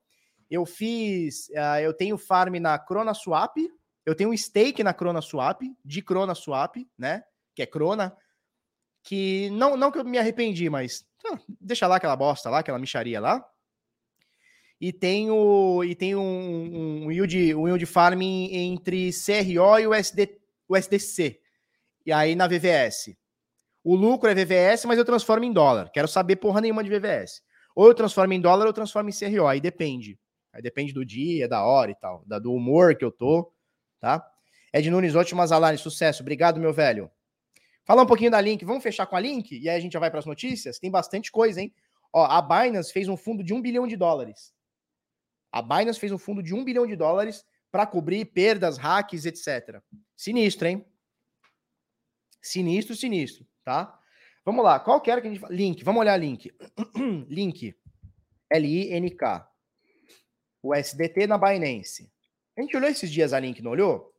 Eu fiz, uh, eu tenho farm na Crona Swap, eu tenho um stake na Crona Swap, de Crona Swap, né? Que é Crona, que não, não que eu me arrependi, mas ah, deixa lá aquela bosta lá, aquela micharia lá. E tenho e tenho um, um, yield, um yield farming entre CRO e o, SD, o SDC. E aí na VVS. O lucro é VVS, mas eu transformo em dólar. Quero saber porra nenhuma de VVS. Ou eu transformo em dólar ou eu transformo em CRO. Aí depende. Aí depende do dia, da hora e tal, da, do humor que eu tô, tá? Ed Nunes, ótimas alarmes, sucesso. Obrigado, meu velho. Falar um pouquinho da Link. Vamos fechar com a Link? E aí a gente já vai para as notícias? Tem bastante coisa, hein? Ó, a Binance fez um fundo de um bilhão de dólares. A Binance fez um fundo de um bilhão de dólares para cobrir perdas, hacks, etc. Sinistro, hein? Sinistro, sinistro, tá? Vamos lá. Qual que era que a gente... Link. Vamos olhar link. <clears throat> link. L-I-N-K o SDT na Binance. A gente olhou esses dias a Link, não olhou?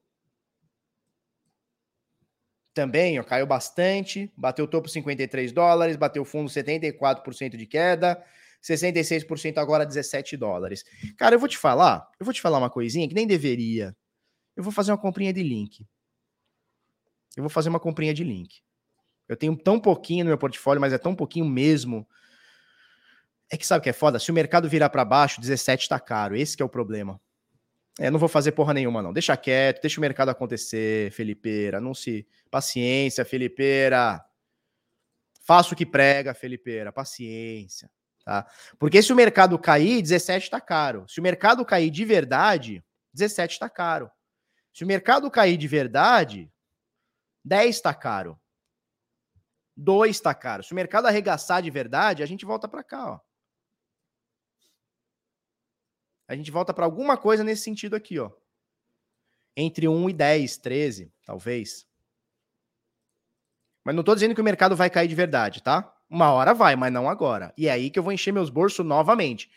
Também ó, caiu bastante, bateu o topo 53 dólares, bateu o fundo 74% de queda, 66% agora 17 dólares. Cara, eu vou te falar, eu vou te falar uma coisinha que nem deveria. Eu vou fazer uma comprinha de link. Eu vou fazer uma comprinha de link. Eu tenho tão pouquinho no meu portfólio, mas é tão pouquinho mesmo é que sabe o que é foda? Se o mercado virar para baixo, 17 tá caro. Esse que é o problema. É, não vou fazer porra nenhuma, não. Deixa quieto, deixa o mercado acontecer, Felipeira. Não se. Paciência, Felipeira. Faça o que prega, Felipeira. Paciência. Tá? Porque se o mercado cair, 17 tá caro. Se o mercado cair de verdade, 17 tá caro. Se o mercado cair de verdade, 10 tá caro. 2 tá caro. Se o mercado arregaçar de verdade, a gente volta para cá, ó. a gente volta para alguma coisa nesse sentido aqui, ó. Entre 1 e 10, 13, talvez. Mas não estou dizendo que o mercado vai cair de verdade, tá? Uma hora vai, mas não agora. E é aí que eu vou encher meus bolsos novamente.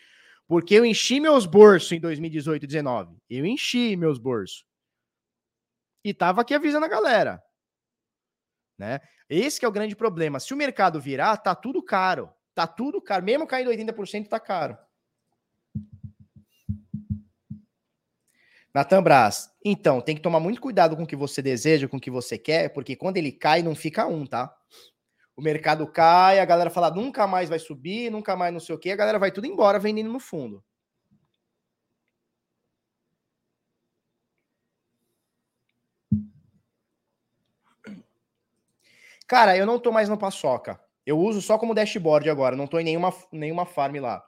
Porque eu enchi meus bolsos em 2018 e 2019. Eu enchi meus bolsos. E tava aqui avisando a galera. Né? Esse é o grande problema. Se o mercado virar, tá tudo caro. Tá tudo caro. Mesmo caindo 80%, tá caro. Natan Braz, então, tem que tomar muito cuidado com o que você deseja, com o que você quer, porque quando ele cai, não fica um, tá? O mercado cai, a galera fala nunca mais vai subir, nunca mais não sei o quê, a galera vai tudo embora vendendo no fundo. Cara, eu não tô mais no Paçoca. Eu uso só como dashboard agora, não tô em nenhuma, nenhuma farm lá.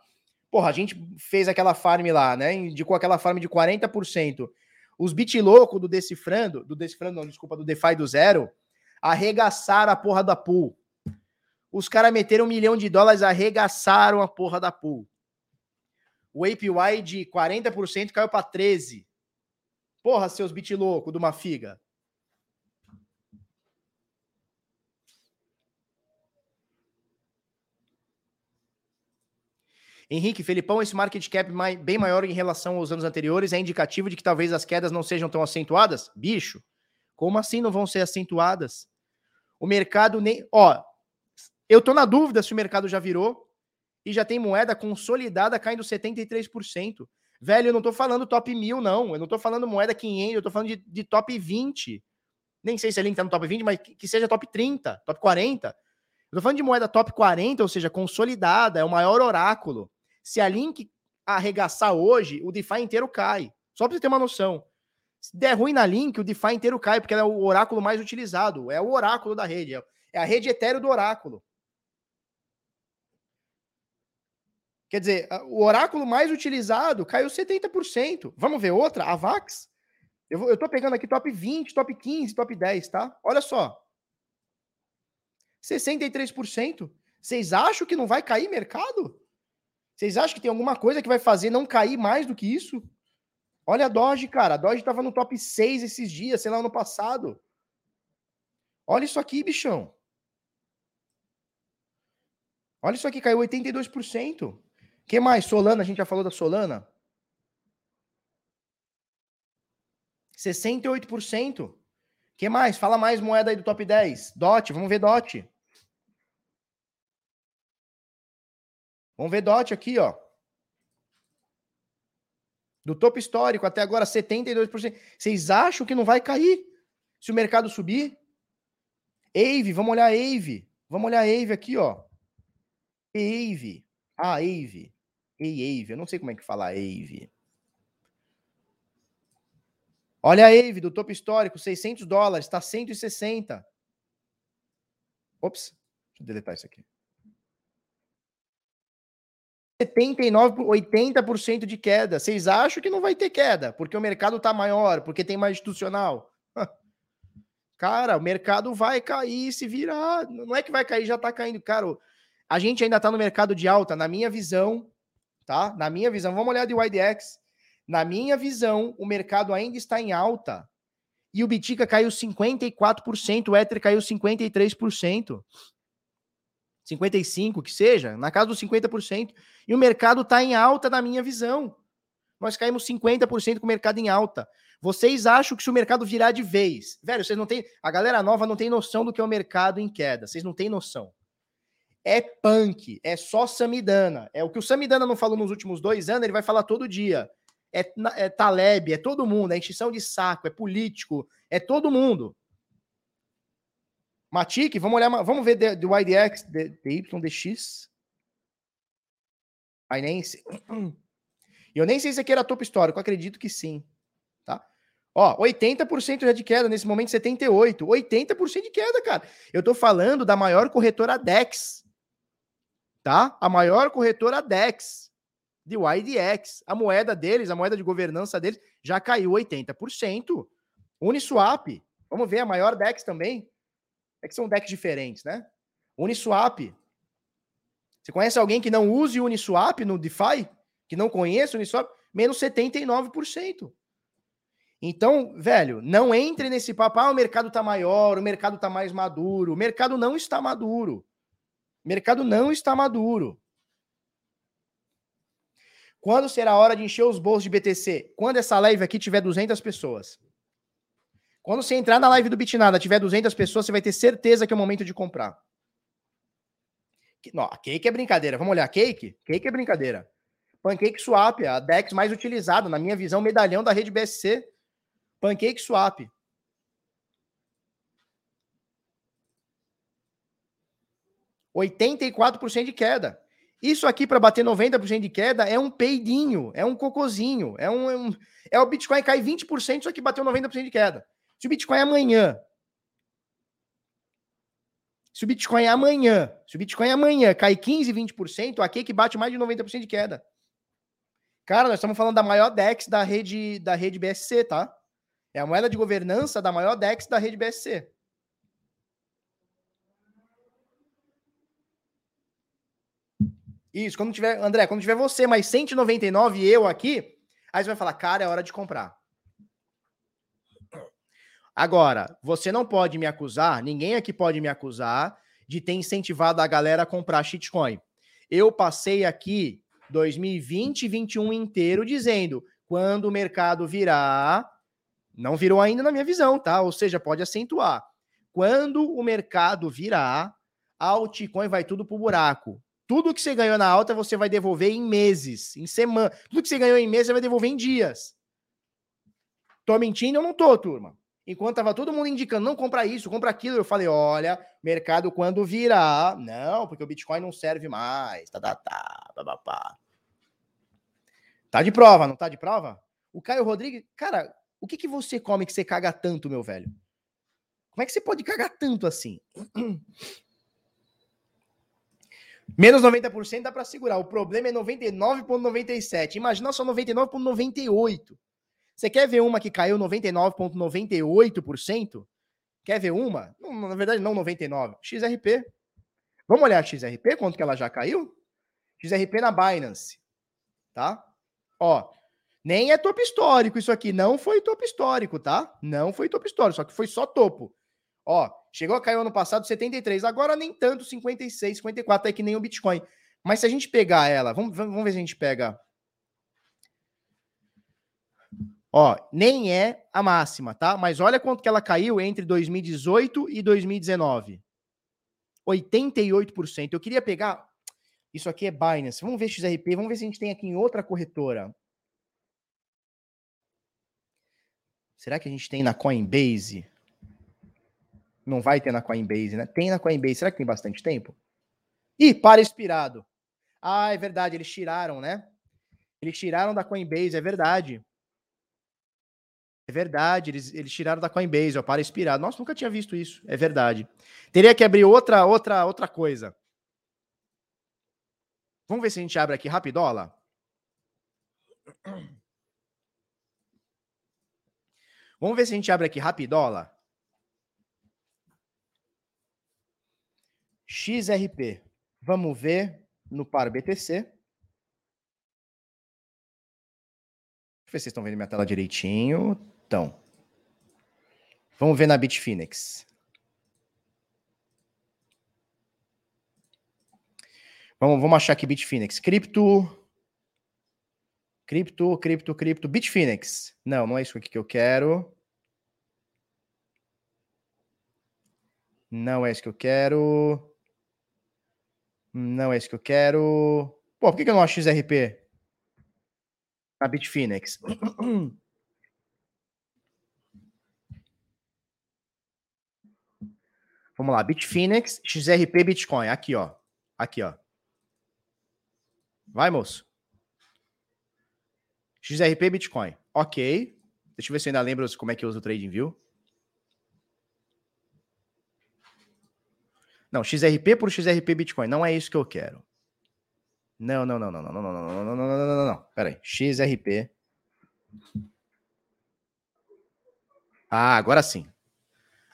Porra, a gente fez aquela farm lá, né? Indicou aquela farm de 40%. Os bit do Decifrando, do Decifrando, não, desculpa, do DeFi do Zero, arregaçaram a porra da pool. Os caras meteram um milhão de dólares, arregaçaram a porra da pool. O APY de 40% caiu para 13%. Porra, seus bit louco do Mafiga. Henrique, Felipão, esse market cap bem maior em relação aos anos anteriores é indicativo de que talvez as quedas não sejam tão acentuadas? Bicho, Como assim não vão ser acentuadas? O mercado nem. Ó, eu tô na dúvida se o mercado já virou e já tem moeda consolidada caindo 73%. Velho, eu não tô falando top 1000, não. Eu não tô falando moeda 500, eu tô falando de, de top 20. Nem sei se a Link tá no top 20, mas que, que seja top 30, top 40. Eu tô falando de moeda top 40, ou seja, consolidada, é o maior oráculo. Se a Link arregaçar hoje, o DeFi inteiro cai. Só para você ter uma noção. Se der ruim na Link, o DeFi inteiro cai, porque ela é o oráculo mais utilizado. É o oráculo da rede. É a rede etéreo do oráculo. Quer dizer, o oráculo mais utilizado caiu 70%. Vamos ver outra? A Vax? Eu, eu tô pegando aqui top 20, top 15, top 10, tá? Olha só. 63%. Vocês acham que não vai cair mercado? Vocês acham que tem alguma coisa que vai fazer não cair mais do que isso? Olha a Doge, cara. A Doge estava no top 6 esses dias, sei lá, ano passado. Olha isso aqui, bichão. Olha isso aqui, caiu 82%. que mais? Solana, a gente já falou da Solana. 68%. que mais? Fala mais moeda aí do top 10. DOT, vamos ver DOT. Vamos ver DOT aqui, ó. Do topo histórico até agora, 72%. Vocês acham que não vai cair se o mercado subir? AVE, vamos olhar a AVE. Vamos olhar a AVE aqui, ó. AVE. Ah, AVE. Ei, AVE. Eu não sei como é que fala AVE. Olha a AVE do topo histórico, 600 dólares, está 160. Ops, deixa eu deletar isso aqui. 79, 80% de queda. Vocês acham que não vai ter queda? Porque o mercado está maior, porque tem mais institucional? <laughs> Cara, o mercado vai cair se virar. Não é que vai cair, já está caindo. Cara, a gente ainda está no mercado de alta, na minha visão, tá? Na minha visão, vamos olhar de YDX. Na minha visão, o mercado ainda está em alta. E o Bitica caiu 54%, o Ether caiu 53%. 55, que seja, na casa dos 50%. E o mercado está em alta, na minha visão. Nós caímos 50% com o mercado em alta. Vocês acham que se o mercado virar de vez, velho, vocês não têm. A galera nova não tem noção do que é o mercado em queda. Vocês não têm noção. É punk, é só Samidana. É o que o Samidana não falou nos últimos dois anos, ele vai falar todo dia. É, é Taleb, é todo mundo, é extinção de saco, é político, é todo mundo. Matic, vamos olhar, vamos ver do YDX, DYDX. Binance. Eu nem sei se aqui era topo histórico, acredito que sim. Tá? Ó, 80% já de queda, nesse momento 78%. 80% de queda, cara. Eu tô falando da maior corretora DEX. Tá? A maior corretora DEX de YDX. A moeda deles, a moeda de governança deles, já caiu 80%. Uniswap, vamos ver, a maior DEX também, é que são decks diferentes, né? Uniswap. Você conhece alguém que não use Uniswap no DeFi? Que não conhece Uniswap? Menos 79%. Então, velho, não entre nesse papo, ah, o mercado tá maior, o mercado tá mais maduro. O mercado não está maduro. O mercado não está maduro. Quando será a hora de encher os bolsos de BTC? Quando essa live aqui tiver 200 pessoas. Quando você entrar na live do Bitnada, tiver 200 pessoas, você vai ter certeza que é o momento de comprar. Não, a Cake é brincadeira. Vamos olhar. Cake? Cake é brincadeira. Pancake Swap, a DEX mais utilizada, na minha visão, medalhão da rede BSC. Pancake Swap. ,84% de queda. Isso aqui para bater 90% de queda é um peidinho, é um cocozinho, é um, é um é o Bitcoin cair 20%, isso aqui bateu 90% de queda. Se o Bitcoin amanhã. Se o Bitcoin amanhã, se o Bitcoin amanhã cai 15, 20%, aqui é que bate mais de 90% de queda. Cara, nós estamos falando da maior DEX da rede da rede BSC, tá? É a moeda de governança da maior DEX da rede BSC. Isso, quando tiver, André, quando tiver você mais 199 e eu aqui, aí você vai falar, cara, é hora de comprar. Agora, você não pode me acusar, ninguém aqui pode me acusar de ter incentivado a galera a comprar shitcoin. Eu passei aqui 2020 e 21 inteiro dizendo: quando o mercado virar, Não virou ainda na minha visão, tá? Ou seja, pode acentuar. Quando o mercado virar, a altcoin vai tudo pro buraco. Tudo que você ganhou na alta, você vai devolver em meses, em semana. Tudo que você ganhou em meses, você vai devolver em dias. Tô mentindo ou não tô, turma? Enquanto tava todo mundo indicando, não compra isso, compra aquilo, eu falei, olha, mercado quando virar, não, porque o Bitcoin não serve mais, tá, tá, tá, pá, pá, pá. Tá de prova, não tá de prova? O Caio Rodrigues, cara, o que que você come que você caga tanto, meu velho? Como é que você pode cagar tanto assim? <clears throat> Menos 90% dá para segurar. O problema é 99,97. Imagina só 99,98. Você quer ver uma que caiu 99,98%? Quer ver uma? Na verdade, não 99. XRP. Vamos olhar a XRP, quanto que ela já caiu? XRP na Binance. Tá? Ó, nem é topo histórico isso aqui. Não foi topo histórico, tá? Não foi topo histórico, só que foi só topo. Ó, chegou a cair ano passado 73, agora nem tanto, 56, 54, é que nem o Bitcoin. Mas se a gente pegar ela, vamos, vamos ver se a gente pega Ó, nem é a máxima, tá? Mas olha quanto que ela caiu entre 2018 e 2019. 88%. Eu queria pegar. Isso aqui é Binance. Vamos ver XRP. Vamos ver se a gente tem aqui em outra corretora. Será que a gente tem na Coinbase? Não vai ter na Coinbase, né? Tem na Coinbase. Será que tem bastante tempo? Ih, para expirado. Ah, é verdade. Eles tiraram, né? Eles tiraram da Coinbase, é verdade. É verdade, eles, eles tiraram da Coinbase, ó, para expirar. Nossa, nunca tinha visto isso. É verdade. Teria que abrir outra, outra, outra coisa. Vamos ver se a gente abre aqui rapidola. Vamos ver se a gente abre aqui rapidola. XRP. Vamos ver no par BTC. Ver se vocês estão vendo minha tela direitinho. Então, vamos ver na Bitfinex. Vamos, vamos achar aqui Bitfinex. Cripto. Cripto, cripto, cripto. Bitfinex. Não, não é isso aqui que eu quero. Não é isso que eu quero. Não é isso que eu quero. Pô, por que eu não acho XRP? Na Bitfinex. <clears throat> Vamos lá, Bitfinex, XRP Bitcoin. Aqui, ó. Aqui, ó. Vai, moço. XRP Bitcoin. Ok. Deixa eu ver se eu ainda lembro como é que eu uso o TradingView. Não, XRP por XRP Bitcoin. Não é isso que eu quero. Não, não, não, não, não, não, não, não, não, não, não, não, não, não. Pera aí. XRP. Ah, agora sim.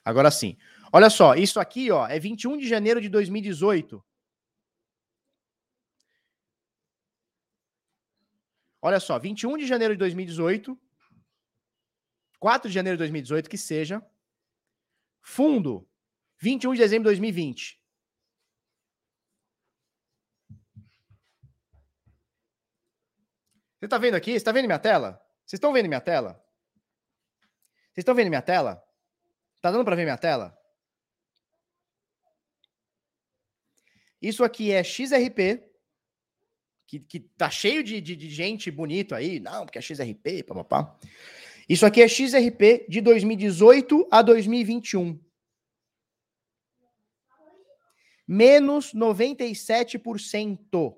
Agora sim. Olha só, isso aqui ó, é 21 de janeiro de 2018. Olha só, 21 de janeiro de 2018, 4 de janeiro de 2018, que seja. Fundo, 21 de dezembro de 2020. Você está vendo aqui? Você está vendo minha tela? Vocês estão vendo minha tela? Vocês estão vendo minha tela? Tá dando para ver minha tela? Isso aqui é XRP, que, que tá cheio de, de, de gente bonito aí. Não, porque é XRP, papapá. Isso aqui é XRP de 2018 a 2021. Menos 97%.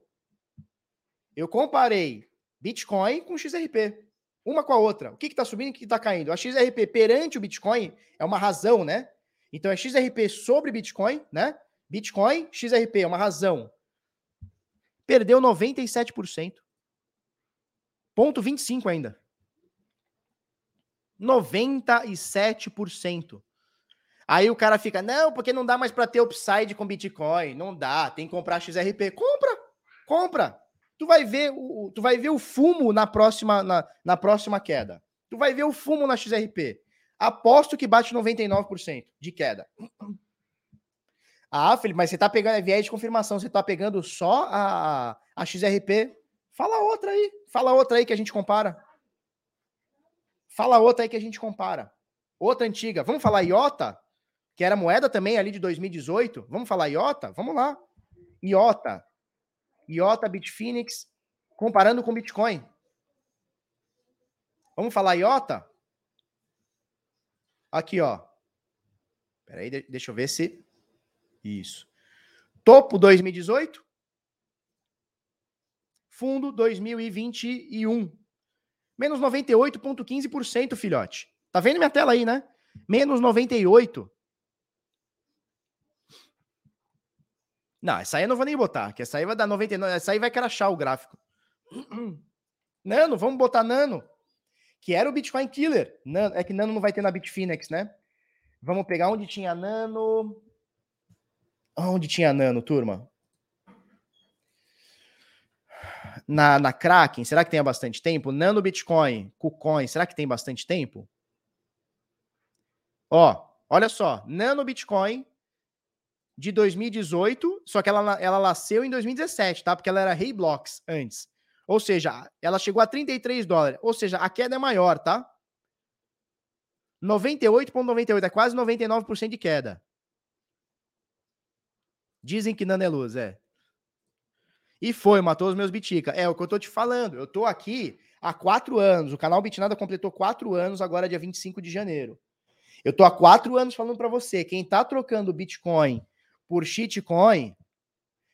Eu comparei Bitcoin com XRP. Uma com a outra. O que está subindo e o que está caindo? A XRP perante o Bitcoin é uma razão, né? Então é XRP sobre Bitcoin, né? Bitcoin, XRP, é uma razão. Perdeu 97%. Ponto 25 ainda. 97%. Aí o cara fica, não, porque não dá mais para ter upside com Bitcoin. Não dá, tem que comprar XRP. Compra, compra. Tu vai ver o, tu vai ver o fumo na próxima, na, na próxima queda. Tu vai ver o fumo na XRP. Aposto que bate 99% de queda. <clears throat> Ah, Felipe, mas você tá pegando é viés de confirmação, você tá pegando só a, a XRP. Fala outra aí, fala outra aí que a gente compara. Fala outra aí que a gente compara. Outra antiga. Vamos falar IOTA? Que era moeda também ali de 2018. Vamos falar IOTA? Vamos lá. IOTA. IOTA Bitfinex comparando com Bitcoin. Vamos falar IOTA? Aqui, ó. Peraí, deixa eu ver se. Isso. Topo 2018. Fundo 2021. Menos 98,15%, filhote. Tá vendo minha tela aí, né? Menos 98. Não, essa aí eu não vou nem botar, que essa aí vai dar 99, essa aí vai crachar o gráfico. <clears throat> Nano, vamos botar Nano, que era o Bitcoin Killer. Nano, é que Nano não vai ter na Bitfinex, né? Vamos pegar onde tinha Nano. Onde tinha Nano, turma? Na, na Kraken, será que tem bastante tempo? Nano Bitcoin, KuCoin, será que tem bastante tempo? Ó, olha só, Nano Bitcoin de 2018, só que ela, ela nasceu em 2017, tá? Porque ela era Hey Blocks antes. Ou seja, ela chegou a 33 dólares. Ou seja, a queda é maior, tá? 98,98, é quase 99% de queda. Dizem que Nano é luz, é. E foi, matou os meus bitica. É o que eu tô te falando. Eu tô aqui há quatro anos. O canal Bitnada completou quatro anos agora, dia 25 de janeiro. Eu tô há quatro anos falando para você. Quem tá trocando Bitcoin por shitcoin,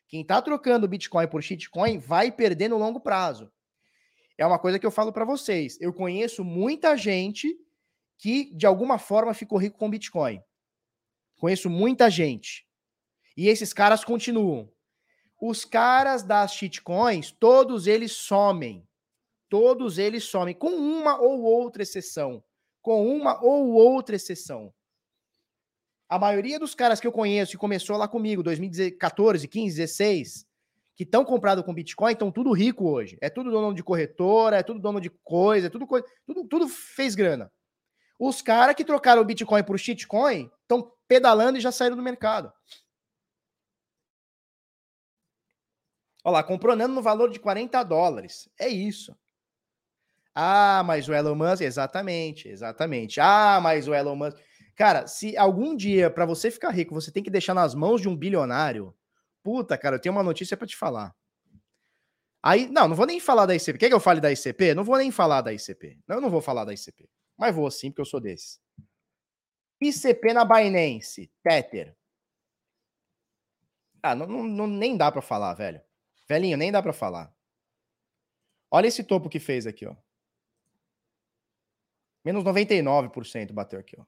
quem tá trocando Bitcoin por shitcoin vai perder no longo prazo. É uma coisa que eu falo para vocês. Eu conheço muita gente que de alguma forma ficou rico com Bitcoin. Conheço muita gente. E esses caras continuam. Os caras das shitcoins, todos eles somem. Todos eles somem, com uma ou outra exceção. Com uma ou outra exceção. A maioria dos caras que eu conheço que começou lá comigo, 2014, 15, 16, que estão comprados com Bitcoin, estão tudo rico hoje. É tudo dono de corretora, é tudo dono de coisa, é tudo coisa, tudo, tudo fez grana. Os caras que trocaram o Bitcoin por shitcoin estão pedalando e já saíram do mercado. Olha lá, comprou Nano no valor de 40 dólares. É isso. Ah, mas o Elon Musk, exatamente, exatamente. Ah, mas o Elon Musk. Cara, se algum dia para você ficar rico, você tem que deixar nas mãos de um bilionário, puta, cara, eu tenho uma notícia para te falar. Aí, não, não vou nem falar da ICP. Quer que eu fale da ICP? Não vou nem falar da ICP. Não, eu não vou falar da ICP. Mas vou sim, porque eu sou desse. ICP na Binance, Tether. Ah, não, não, nem dá para falar, velho. Velhinho, nem dá para falar. Olha esse topo que fez aqui, ó. Menos 99% bateu aqui, ó.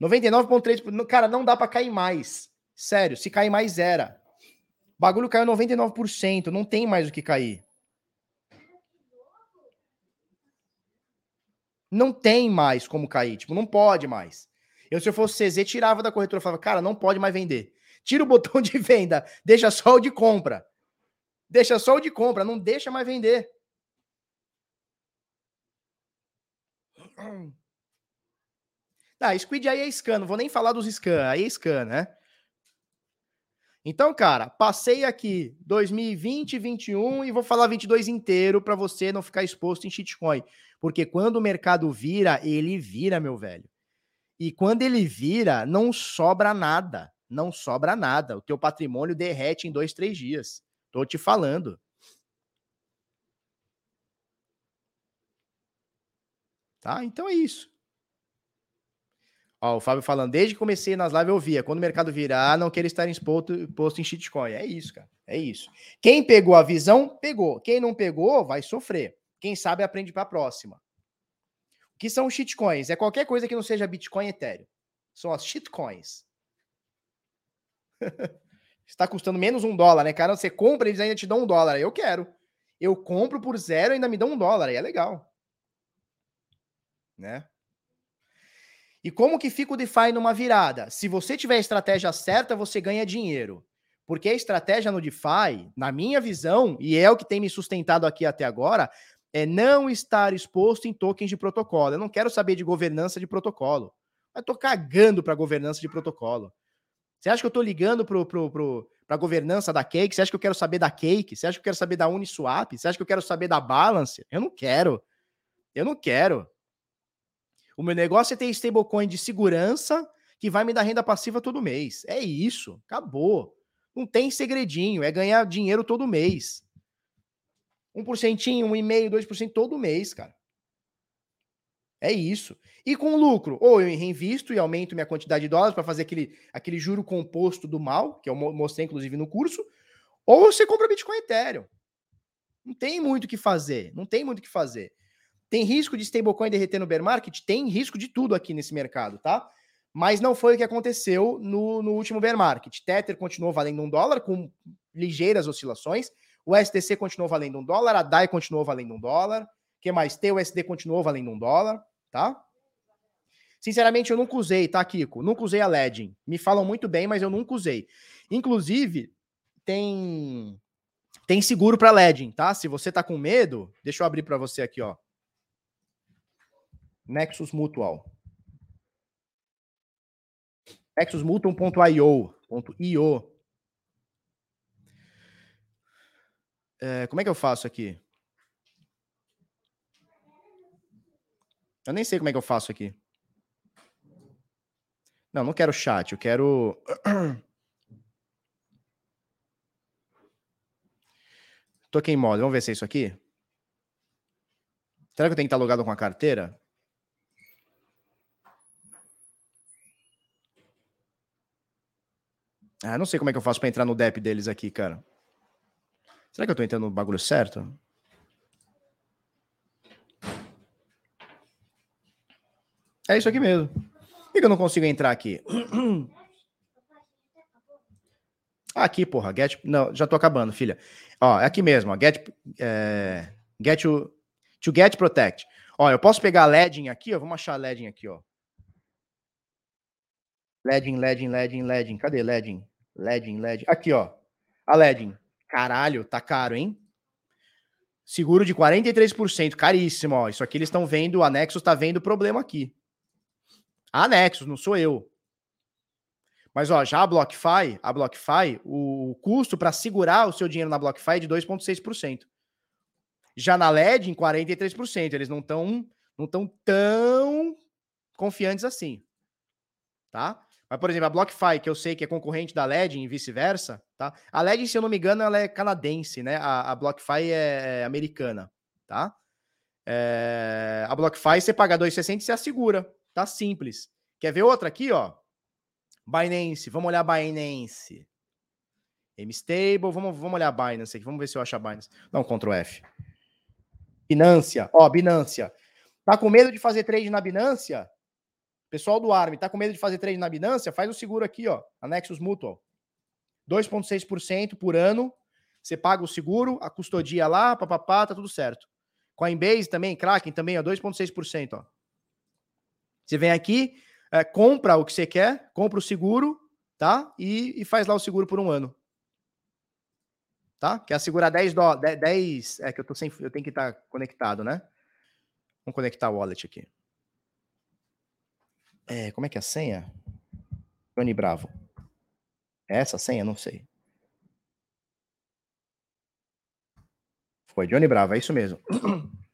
99,3%. Cara, não dá para cair mais. Sério, se cair mais, era. O bagulho caiu 99%. Não tem mais o que cair. Não tem mais como cair. Tipo, não pode mais. Eu, se eu fosse CZ, tirava da corretora. Falava, cara, não pode mais vender. Tira o botão de venda. Deixa só o de compra. Deixa só o de compra. Não deixa mais vender. Ah, Squid aí é scan. Não vou nem falar dos scan. Aí é scan, né? Então, cara, passei aqui 2020, 21 e vou falar 22 inteiro para você não ficar exposto em shitcoin. Porque quando o mercado vira, ele vira, meu velho. E quando ele vira, não sobra nada. Não sobra nada. O teu patrimônio derrete em dois, três dias. Tô te falando. Tá? Então é isso. Ó, o Fábio falando, desde que comecei nas lives eu via, quando o mercado virar, não quero estar exposto, exposto em shitcoin. É isso, cara. É isso. Quem pegou a visão, pegou. Quem não pegou, vai sofrer. Quem sabe aprende para a próxima. O que são shitcoins? É qualquer coisa que não seja Bitcoin e Ethereum. São as shitcoins. <laughs> Está custando menos um dólar, né, cara? Você compra, eles ainda te dão um dólar. Eu quero. Eu compro por zero e ainda me dão um dólar. Aí é legal. Né? E como que fica o DeFi numa virada? Se você tiver a estratégia certa, você ganha dinheiro. Porque a estratégia no DeFi, na minha visão, e é o que tem me sustentado aqui até agora, é não estar exposto em tokens de protocolo. Eu não quero saber de governança de protocolo. Eu tô cagando para governança de protocolo. Você acha que eu tô ligando pro, pro, pro, governança da Cake? Você acha que eu quero saber da Cake? Você acha que eu quero saber da Uniswap? Você acha que eu quero saber da Balance? Eu não quero. Eu não quero. O meu negócio é ter stablecoin de segurança que vai me dar renda passiva todo mês. É isso, acabou. Não tem segredinho, é ganhar dinheiro todo mês. 1%, 1,5%, 2% todo mês, cara. É isso. E com lucro, ou eu reinvisto e aumento minha quantidade de dólares para fazer aquele, aquele juro composto do mal, que eu mostrei inclusive no curso, ou você compra Bitcoin Ethereum. Não tem muito o que fazer, não tem muito o que fazer. Tem risco de stablecoin derreter no bear market? Tem risco de tudo aqui nesse mercado, tá? Mas não foi o que aconteceu no, no último bear market. Tether continuou valendo um dólar com ligeiras oscilações. O STC continuou valendo um dólar. A DAI continuou valendo um dólar. O que mais? TUSD continuou valendo um dólar, tá? Sinceramente, eu nunca usei, tá, Kiko? Nunca usei a Legend. Me falam muito bem, mas eu nunca usei. Inclusive, tem tem seguro para Legend, tá? Se você tá com medo, deixa eu abrir para você aqui, ó. Nexus Mutual. nexusmutual.io. É, como é que eu faço aqui? Eu nem sei como é que eu faço aqui. Não, não quero chat, eu quero. <clears throat> Em modo. Vamos ver se é isso aqui. Será que eu tenho que estar logado com a carteira? Ah, não sei como é que eu faço para entrar no DEP deles aqui, cara. Será que eu tô entrando no bagulho certo? É isso aqui mesmo. Por que eu não consigo entrar aqui? <clears throat> Aqui, porra. Get. Não, já tô acabando, filha. Ó, é aqui mesmo, ó. Get. É, get to, to get protect. Ó, eu posso pegar a Ledging aqui, ó. Vamos achar a Ledging aqui, ó. Ledging, Ledging, Ledging, Ledging. Cadê Ledging? Ledging, Ledging. Aqui, ó. A Ledging. Caralho, tá caro, hein? Seguro de 43%, caríssimo, ó. Isso aqui eles estão vendo, o Anexos tá vendo o problema aqui. A Nexus, não sou eu. Mas ó, já a BlockFi, a BlockFi, o custo para segurar o seu dinheiro na BlockFi é de 2,6%. Já na LED, em 43%. Eles não estão não tão, tão confiantes assim. Tá? Mas, por exemplo, a BlockFi, que eu sei que é concorrente da LED e vice-versa, tá? A LED, se eu não me engano, ela é canadense, né? A, a BlockFi é, é americana, tá? É, a BlockFi, você paga 2,60 e você assegura, tá? Simples. Quer ver outra aqui, ó? Binance, vamos olhar Binance. MStable, vamos, vamos olhar Binance aqui, vamos ver se eu acho a Binance. Não, Ctrl F. Binance, ó, Binance. Tá com medo de fazer trade na Binance? Pessoal do Arm, tá com medo de fazer trade na Binance? Faz o seguro aqui, ó, a Nexus Mutual. 2,6% por ano. Você paga o seguro, a custodia lá, papapá, tá tudo certo. Coinbase também, Kraken também, ó, 2,6%, ó. Você vem aqui, é, compra o que você quer, compra o seguro, tá? E, e, faz lá o seguro por um ano. Tá? Quer segurar 10 dólares, 10, é que eu tô sem, eu tenho que estar tá conectado, né? Vamos conectar o wallet aqui. É, como é que é a senha? Johnny Bravo. É essa a senha? Não sei. Foi Johnny Bravo, é isso mesmo. <clears throat>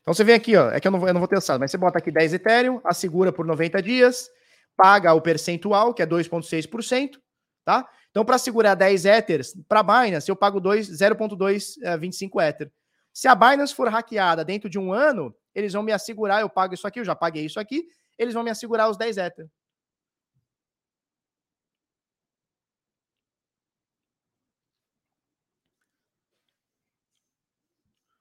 Então você vem aqui, ó, é que eu não vou, eu não vou ter usado, mas você bota aqui 10 Ethereum, assegura por 90 dias, paga o percentual, que é 2,6%, tá? Então, para segurar 10 Ethers, para Binance, eu pago 0,225 é, Ether. Se a Binance for hackeada dentro de um ano, eles vão me assegurar, eu pago isso aqui, eu já paguei isso aqui, eles vão me assegurar os 10 Ether.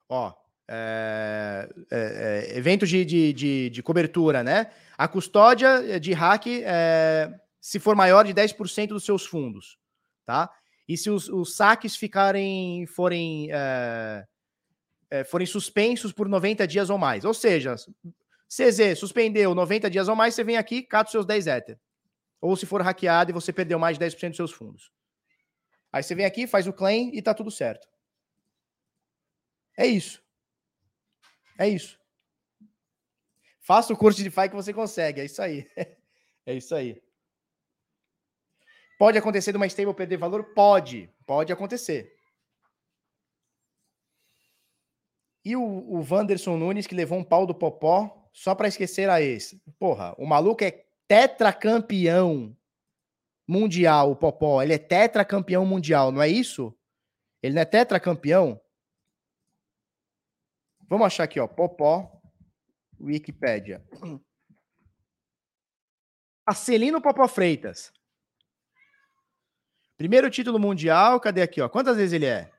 Ó, é, é, é, eventos de, de, de, de, cobertura, né? A custódia de hack é, se for maior de 10% dos seus fundos, tá? E se os, os saques ficarem, forem, é, é, forem suspensos por 90 dias ou mais. Ou seja, CZ suspendeu 90 dias ou mais, você vem aqui, cata os seus 10 Ether. Ou se for hackeado e você perdeu mais de 10% dos seus fundos. Aí você vem aqui, faz o claim e tá tudo certo. É isso. É isso. Faça o curso de DeFi que você consegue. É isso aí. <laughs> É isso aí. Pode acontecer de uma stable perder valor? Pode. Pode acontecer. E o, o Wanderson Nunes, que levou um pau do Popó só para esquecer a esse. Porra, o maluco é tetracampeão mundial, o Popó. Ele é tetracampeão mundial, não é isso? Ele não é tetracampeão? Vamos achar aqui, ó. Popó, Wikipédia. <clears throat> Acelino Popó Freitas. Primeiro título mundial, cadê aqui, ó? Quantas vezes ele é?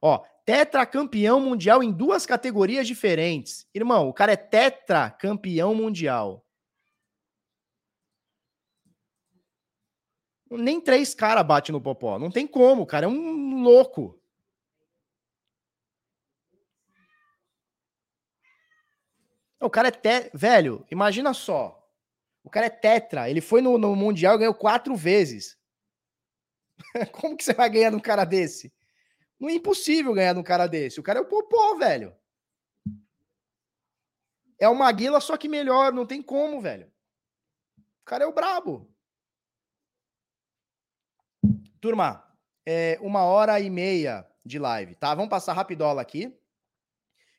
Ó, tetracampeão mundial em duas categorias diferentes. Irmão, o cara é tetracampeão mundial. Nem três caras bate no Popó. Não tem como, cara é um louco. O cara é te... velho, imagina só. O cara é tetra, ele foi no, no Mundial e ganhou quatro vezes. <laughs> Como que você vai ganhar num cara desse? Não é impossível ganhar num cara desse. O cara é o Popó, velho. É o Maguila, só que melhor. Não tem como, velho. O cara é o brabo. Turma, é uma hora e meia de live, tá? Vamos passar rapidola aqui.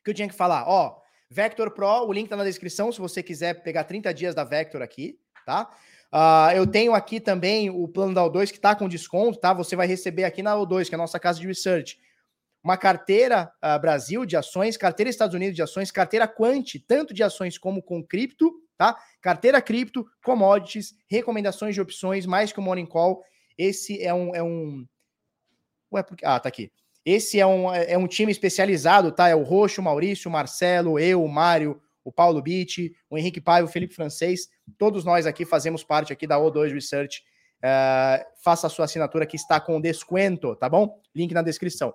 Que eu tinha que falar, ó. Vector Pro, o link tá na descrição se você quiser pegar 30 dias da Vector aqui, tá? Uh, eu tenho aqui também o plano da O2 que tá com desconto, tá? Você vai receber aqui na O2, que é a nossa casa de research, uma carteira uh, Brasil de ações, carteira Estados Unidos de ações, carteira Quant, tanto de ações como com cripto, tá? Carteira cripto, commodities, recomendações de opções, mais que o Morning Call. Esse é um. É um... Ué, porque... Ah, tá aqui. Esse é um, é um time especializado, tá? É o Roxo, o Maurício, o Marcelo, eu, o Mário, o Paulo Bitti, o Henrique Paiva, o Felipe Francês. Todos nós aqui fazemos parte aqui da O2 Research. Uh, faça a sua assinatura que está com desconto, tá bom? Link na descrição.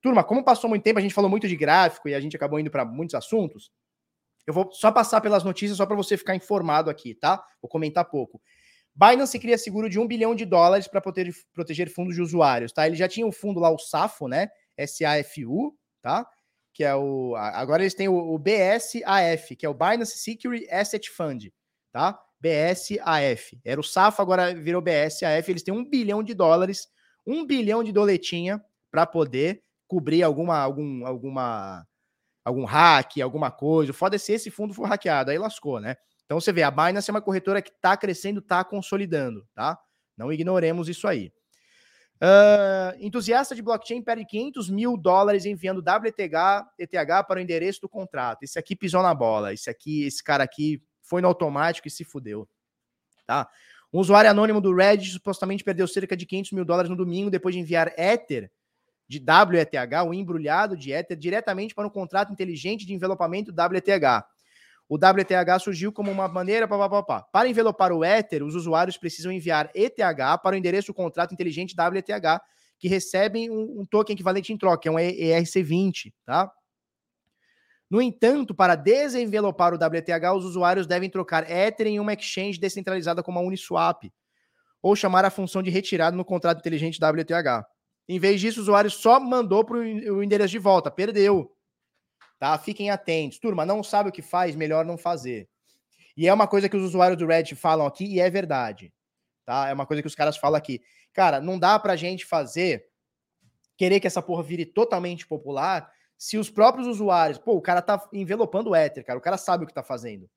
Turma, como passou muito tempo, a gente falou muito de gráfico e a gente acabou indo para muitos assuntos. Eu vou só passar pelas notícias só para você ficar informado aqui, tá? Vou comentar pouco. Binance cria seguro de um bilhão de dólares para proteger, proteger fundos de usuários, tá? Ele já tinha um fundo lá, o SAFO, né? SAFU, tá? Que é o. Agora eles têm o, o BSAF, que é o Binance Security Asset Fund, tá? BSAF. Era o SAFO, agora virou BSAF. Eles têm um bilhão de dólares, um bilhão de doletinha para poder cobrir alguma, algum, alguma, algum hack, alguma coisa. Foda é se esse fundo for hackeado, aí lascou, né? Então você vê, a Binance é uma corretora que está crescendo, está consolidando, tá? Não ignoremos isso aí. Uh, entusiasta de blockchain perde 500 mil dólares enviando WTH, ETH para o endereço do contrato. Esse aqui pisou na bola. Esse aqui, esse cara aqui foi no automático e se fudeu. Tá? Um usuário anônimo do Reddit supostamente perdeu cerca de 500 mil dólares no domingo depois de enviar Ether de WETH, o embrulhado de Ether, diretamente para um contrato inteligente de envelopamento WTH o WTH surgiu como uma maneira. Pá, pá, pá, Para envelopar o Ether, os usuários precisam enviar ETH para o endereço do contrato inteligente WTH, que recebem um, um token equivalente em troca, é um ERC20, tá? No entanto, para desenvelopar o WTH, os usuários devem trocar Ether em uma exchange descentralizada como a Uniswap, ou chamar a função de retirada no contrato inteligente WTH. Em vez disso, o usuário só mandou para o endereço de volta, perdeu tá? Fiquem atentos. Turma, não sabe o que faz, melhor não fazer. E é uma coisa que os usuários do Reddit falam aqui e é verdade, tá? É uma coisa que os caras falam aqui. Cara, não dá pra gente fazer querer que essa porra vire totalmente popular se os próprios usuários, pô, o cara tá envelopando o Ether, cara, o cara sabe o que tá fazendo.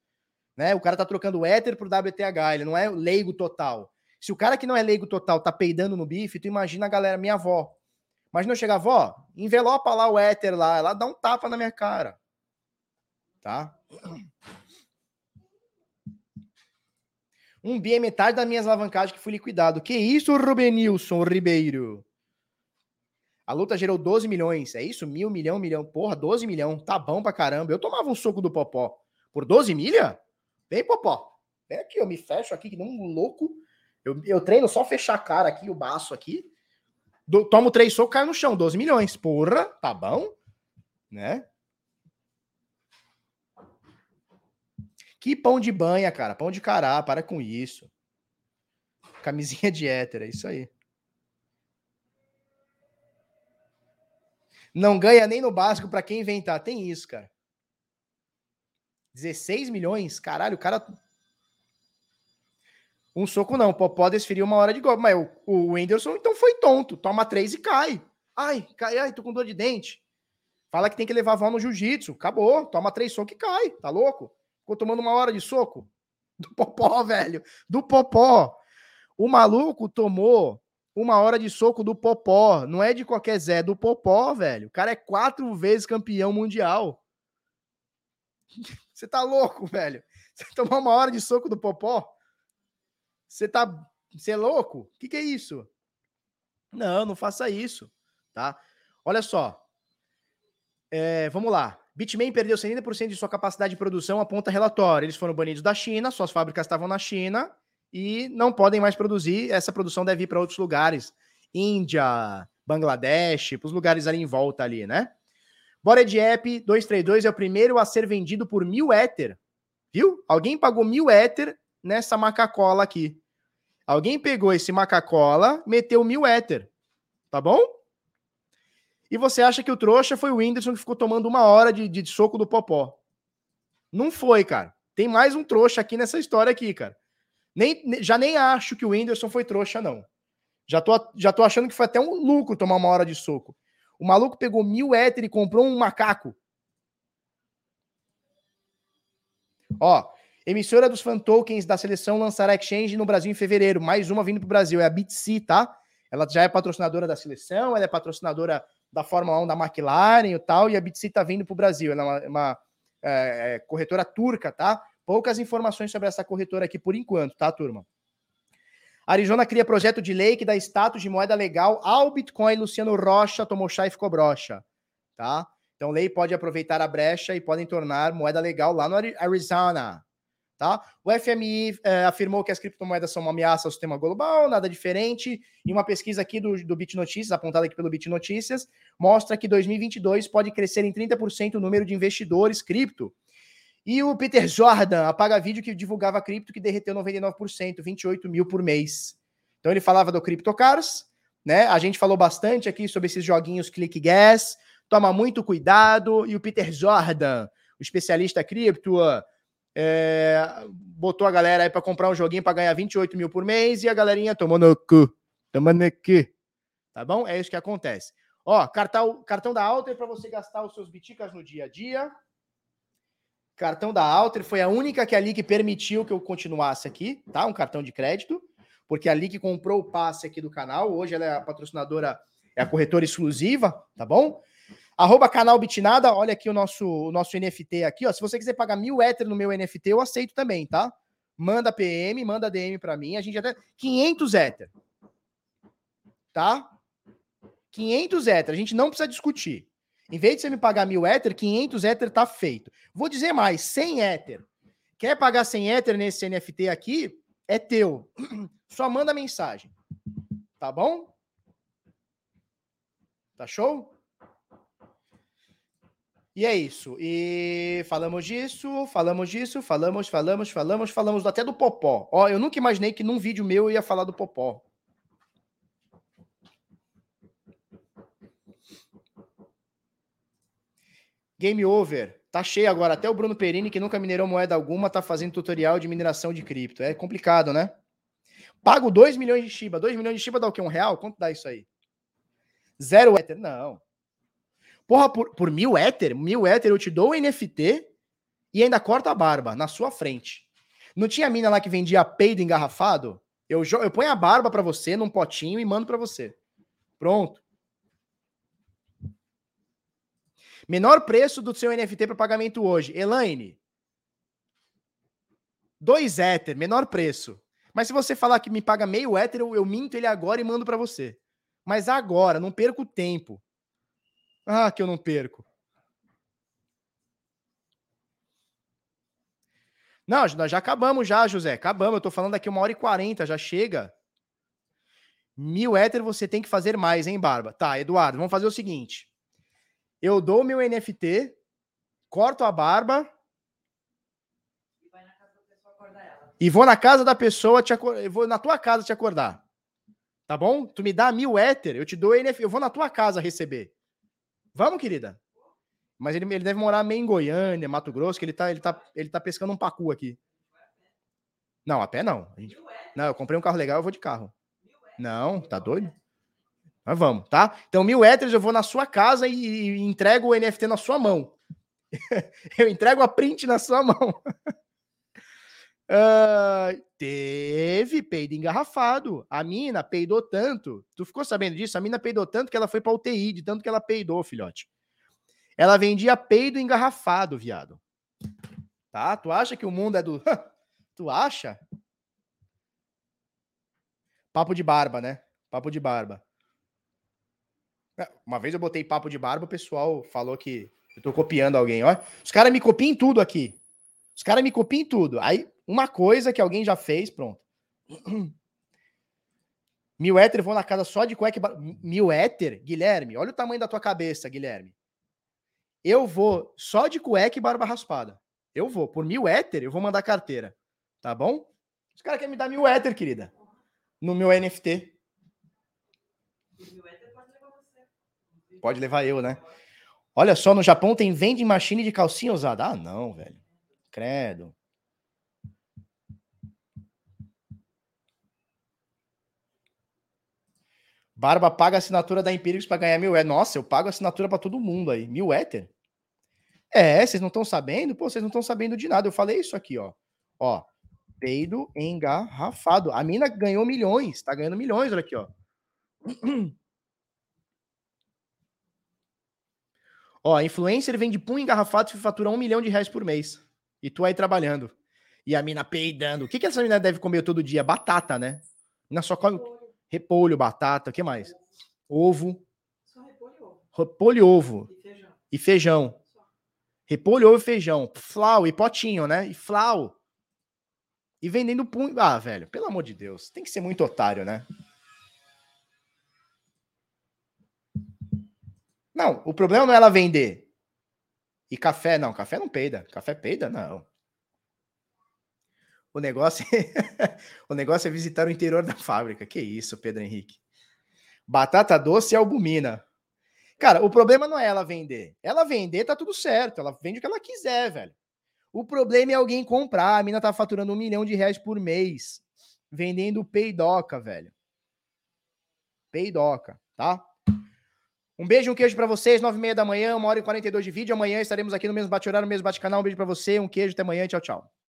Né? O cara tá trocando o Ether pro WTH, ele não é leigo total. Se o cara que não é leigo total tá peidando no bife, tu imagina a galera, minha avó. Imagina eu chegar, vó, envelopa lá o éter lá, ela dá um tapa na minha cara. Tá? Um bi é metade das minhas alavancagens que fui liquidado. Que isso, Rubenilson Ribeiro? A luta gerou 12 milhões. É isso? Mil, milhão, milhão. Porra, 12 milhão. Tá bom pra caramba. Eu tomava um soco do Popó. Por 12 milha? Vem, Popó. Vem aqui, eu me fecho aqui que nem um louco. Eu, eu treino só fechar a cara aqui, o baço aqui. Do, tomo três socos, cai no chão, 12 milhões. Porra, tá bom? Né? Que pão de banha, cara. Pão de cará, para com isso. Camisinha de hétero, é isso aí. Não ganha nem no básico para quem inventar. Tem isso, cara. 16 milhões? Caralho, o cara um soco não, Popó desferiu uma hora de golpe. Mas o, o Whindersson então foi tonto. Toma três e cai. Ai, cai, ai, tô com dor de dente. Fala que tem que levar a avó no jiu-jitsu. Acabou. Toma três socos e cai. Tá louco? Ficou tomando uma hora de soco. Do popó, <laughs> velho. Do popó. O maluco tomou uma hora de soco do popó. Não é de qualquer Zé, é do popó, velho. O cara é quatro vezes campeão mundial. <laughs> Você tá louco, velho? Você tomou uma hora de soco do popó? Você tá. Você é louco? O que, que é isso? Não, não faça isso, tá? Olha só. É, vamos lá. Bitmain perdeu 70% de sua capacidade de produção, aponta relatório. Eles foram banidos da China, suas fábricas estavam na China e não podem mais produzir. Essa produção deve ir para outros lugares. Índia, Bangladesh, para os lugares ali em volta ali, né? Bored App 232 é o primeiro a ser vendido por mil Ether. Viu? Alguém pagou mil Ether nessa macacola aqui. Alguém pegou esse macacola, meteu mil Ether. Tá bom? E você acha que o trouxa foi o Whindersson que ficou tomando uma hora de, de soco do Popó. Não foi, cara. Tem mais um trouxa aqui nessa história aqui, cara. Nem, já nem acho que o Whindersson foi trouxa, não. Já tô, já tô achando que foi até um lucro tomar uma hora de soco. O maluco pegou mil éter e comprou um macaco. Ó, emissora dos fan tokens da seleção lançará exchange no Brasil em fevereiro. Mais uma vindo pro Brasil. É a BitC, tá? Ela já é patrocinadora da seleção, ela é patrocinadora da Fórmula 1 da McLaren e tal, e a Bitsy tá vindo para o Brasil. Ela é uma, uma é, é, corretora turca, tá? Poucas informações sobre essa corretora aqui por enquanto, tá, turma? Arizona cria projeto de lei que dá status de moeda legal ao Bitcoin. Luciano Rocha tomou chá e ficou brocha, tá? Então, lei pode aproveitar a brecha e podem tornar moeda legal lá no Arizona. Tá? O FMI é, afirmou que as criptomoedas são uma ameaça ao sistema global, nada diferente. E uma pesquisa aqui do, do Bit Notícias, apontada aqui pelo Bit Notícias, mostra que 2022 pode crescer em 30% o número de investidores cripto. E o Peter Jordan apaga vídeo que divulgava cripto que derreteu 99%, 28 mil por mês. Então ele falava do CryptoCars, né? A gente falou bastante aqui sobre esses joguinhos Click Gas. Toma muito cuidado. E o Peter Jordan, o especialista cripto, é, botou a galera aí para comprar um joguinho para ganhar 28 mil por mês e a galerinha tomou no cu. Tomando no cu. Tá bom? É isso que acontece. Ó, cartão, cartão da Alter para você gastar os seus biticas no dia a dia. Cartão da Alter foi a única que ali que permitiu que eu continuasse aqui, tá? Um cartão de crédito, porque ali que comprou o passe aqui do canal, hoje ela é a patrocinadora, é a corretora exclusiva, tá bom? Arroba canal Bitnada, olha aqui o nosso, o nosso NFT aqui, ó. Se você quiser pagar mil Ether no meu NFT, eu aceito também, tá? Manda PM, manda DM para mim, a gente até... 500 Ether. Tá? 500 Ether, a gente não precisa discutir. Em vez de você me pagar mil Ether, 500 Ether tá feito. Vou dizer mais, 100 Ether. Quer pagar 100 Ether nesse NFT aqui? É teu. <clears throat> Só manda mensagem. Tá bom? Tá show? E é isso. E falamos disso, falamos disso, falamos, falamos, falamos, falamos até do Popó. Ó, eu nunca imaginei que num vídeo meu eu ia falar do Popó. Game over. Tá cheio agora. Até o Bruno Perini, que nunca minerou moeda alguma, tá fazendo tutorial de mineração de cripto. É complicado, né? Pago 2 milhões de Shiba. 2 milhões de Shiba dá o quê? Um real? Quanto dá isso aí? Zero Ether? Não. Porra, por, por mil éter, mil éter eu te dou o NFT e ainda corta a barba na sua frente. Não tinha mina lá que vendia peido engarrafado? Eu, eu ponho a barba para você num potinho e mando para você. Pronto. Menor preço do seu NFT para pagamento hoje. Elaine. Dois éter, menor preço. Mas se você falar que me paga meio éter, eu, eu minto ele agora e mando para você. Mas agora, não perco tempo. Ah, que eu não perco. Não, nós já acabamos já, José. Acabamos. Eu tô falando aqui uma hora e quarenta, já chega. Mil éter você tem que fazer mais, hein, Barba? Tá, Eduardo, vamos fazer o seguinte. Eu dou meu NFT, corto a barba. E vou na casa da pessoa te acordar. Eu vou na tua casa te acordar. Tá bom? Tu me dá mil éter, eu te dou NFT. Eu vou na tua casa receber. Vamos, querida? Mas ele, ele deve morar meio em Goiânia, Mato Grosso, que ele tá, ele tá, ele tá pescando um pacu aqui. Não, a pé não. Gente... Não, eu comprei um carro legal, eu vou de carro. Não, tá doido? Mas vamos, tá? Então, mil héteros, eu vou na sua casa e, e entrego o NFT na sua mão. <laughs> eu entrego a print na sua mão. <laughs> Uh, teve peido engarrafado. A mina peidou tanto. Tu ficou sabendo disso? A mina peidou tanto que ela foi pra UTI, de tanto que ela peidou, filhote. Ela vendia peido engarrafado, viado. Tá? Tu acha que o mundo é do. <laughs> tu acha? Papo de barba, né? Papo de barba. É, uma vez eu botei papo de barba, o pessoal falou que eu tô copiando alguém. Ó, os caras me copiam tudo aqui. Os caras me copiam tudo. Aí uma coisa que alguém já fez, pronto. <clears throat> Mil éter vão na casa só de cueca. Mil éter? Guilherme, olha o tamanho da tua cabeça, Guilherme. Eu vou só de cueca e barba raspada. Eu vou. Por mil éter, eu vou mandar carteira. Tá bom? Os caras querem me dar mil éter, querida. No meu NFT. Pode levar eu, né? Olha só, no Japão tem vending machine de calcinha usada. Ah, não, velho. Credo. Barba paga a assinatura da Empíricos para ganhar mil éter. Nossa, eu pago a assinatura para todo mundo aí. Mil éter? É, vocês não estão sabendo? Pô, vocês não estão sabendo de nada. Eu falei isso aqui, ó. Ó, peido engarrafado. A mina ganhou milhões, tá ganhando milhões, olha aqui, ó. <clears throat> Ó, influencer vende pum engarrafado e fatura um milhão de reais por mês. E tu aí trabalhando. E a mina peidando. O que, que essa mina deve comer todo dia? Batata, né? Na só come repolho, batata, o que mais? Ovo. Só repolho e ovo. Repolho e ovo. E feijão. E feijão. Repolho, ovo e feijão. Flau e potinho, né? E flau. E vendendo pum. Ah, velho, pelo amor de Deus. Tem que ser muito otário, né? Não, o problema não é ela vender. E café, não. Café não peida. Café peida, não. O negócio, é... <laughs> o negócio é visitar o interior da fábrica. Que isso, Pedro Henrique. Batata doce e albumina. Cara, o problema não é ela vender. Ela vender tá tudo certo. Ela vende o que ela quiser, velho. O problema é alguém comprar. A mina tá faturando um milhão de reais por mês. Vendendo peidoca, velho. Peidoca, tá? Um beijo, um queijo para vocês. Nove e meia da manhã, uma hora e quarenta e dois de vídeo. Amanhã estaremos aqui no mesmo bate-horário, no mesmo bate-canal. Um beijo para você, um queijo, até amanhã. Tchau, tchau.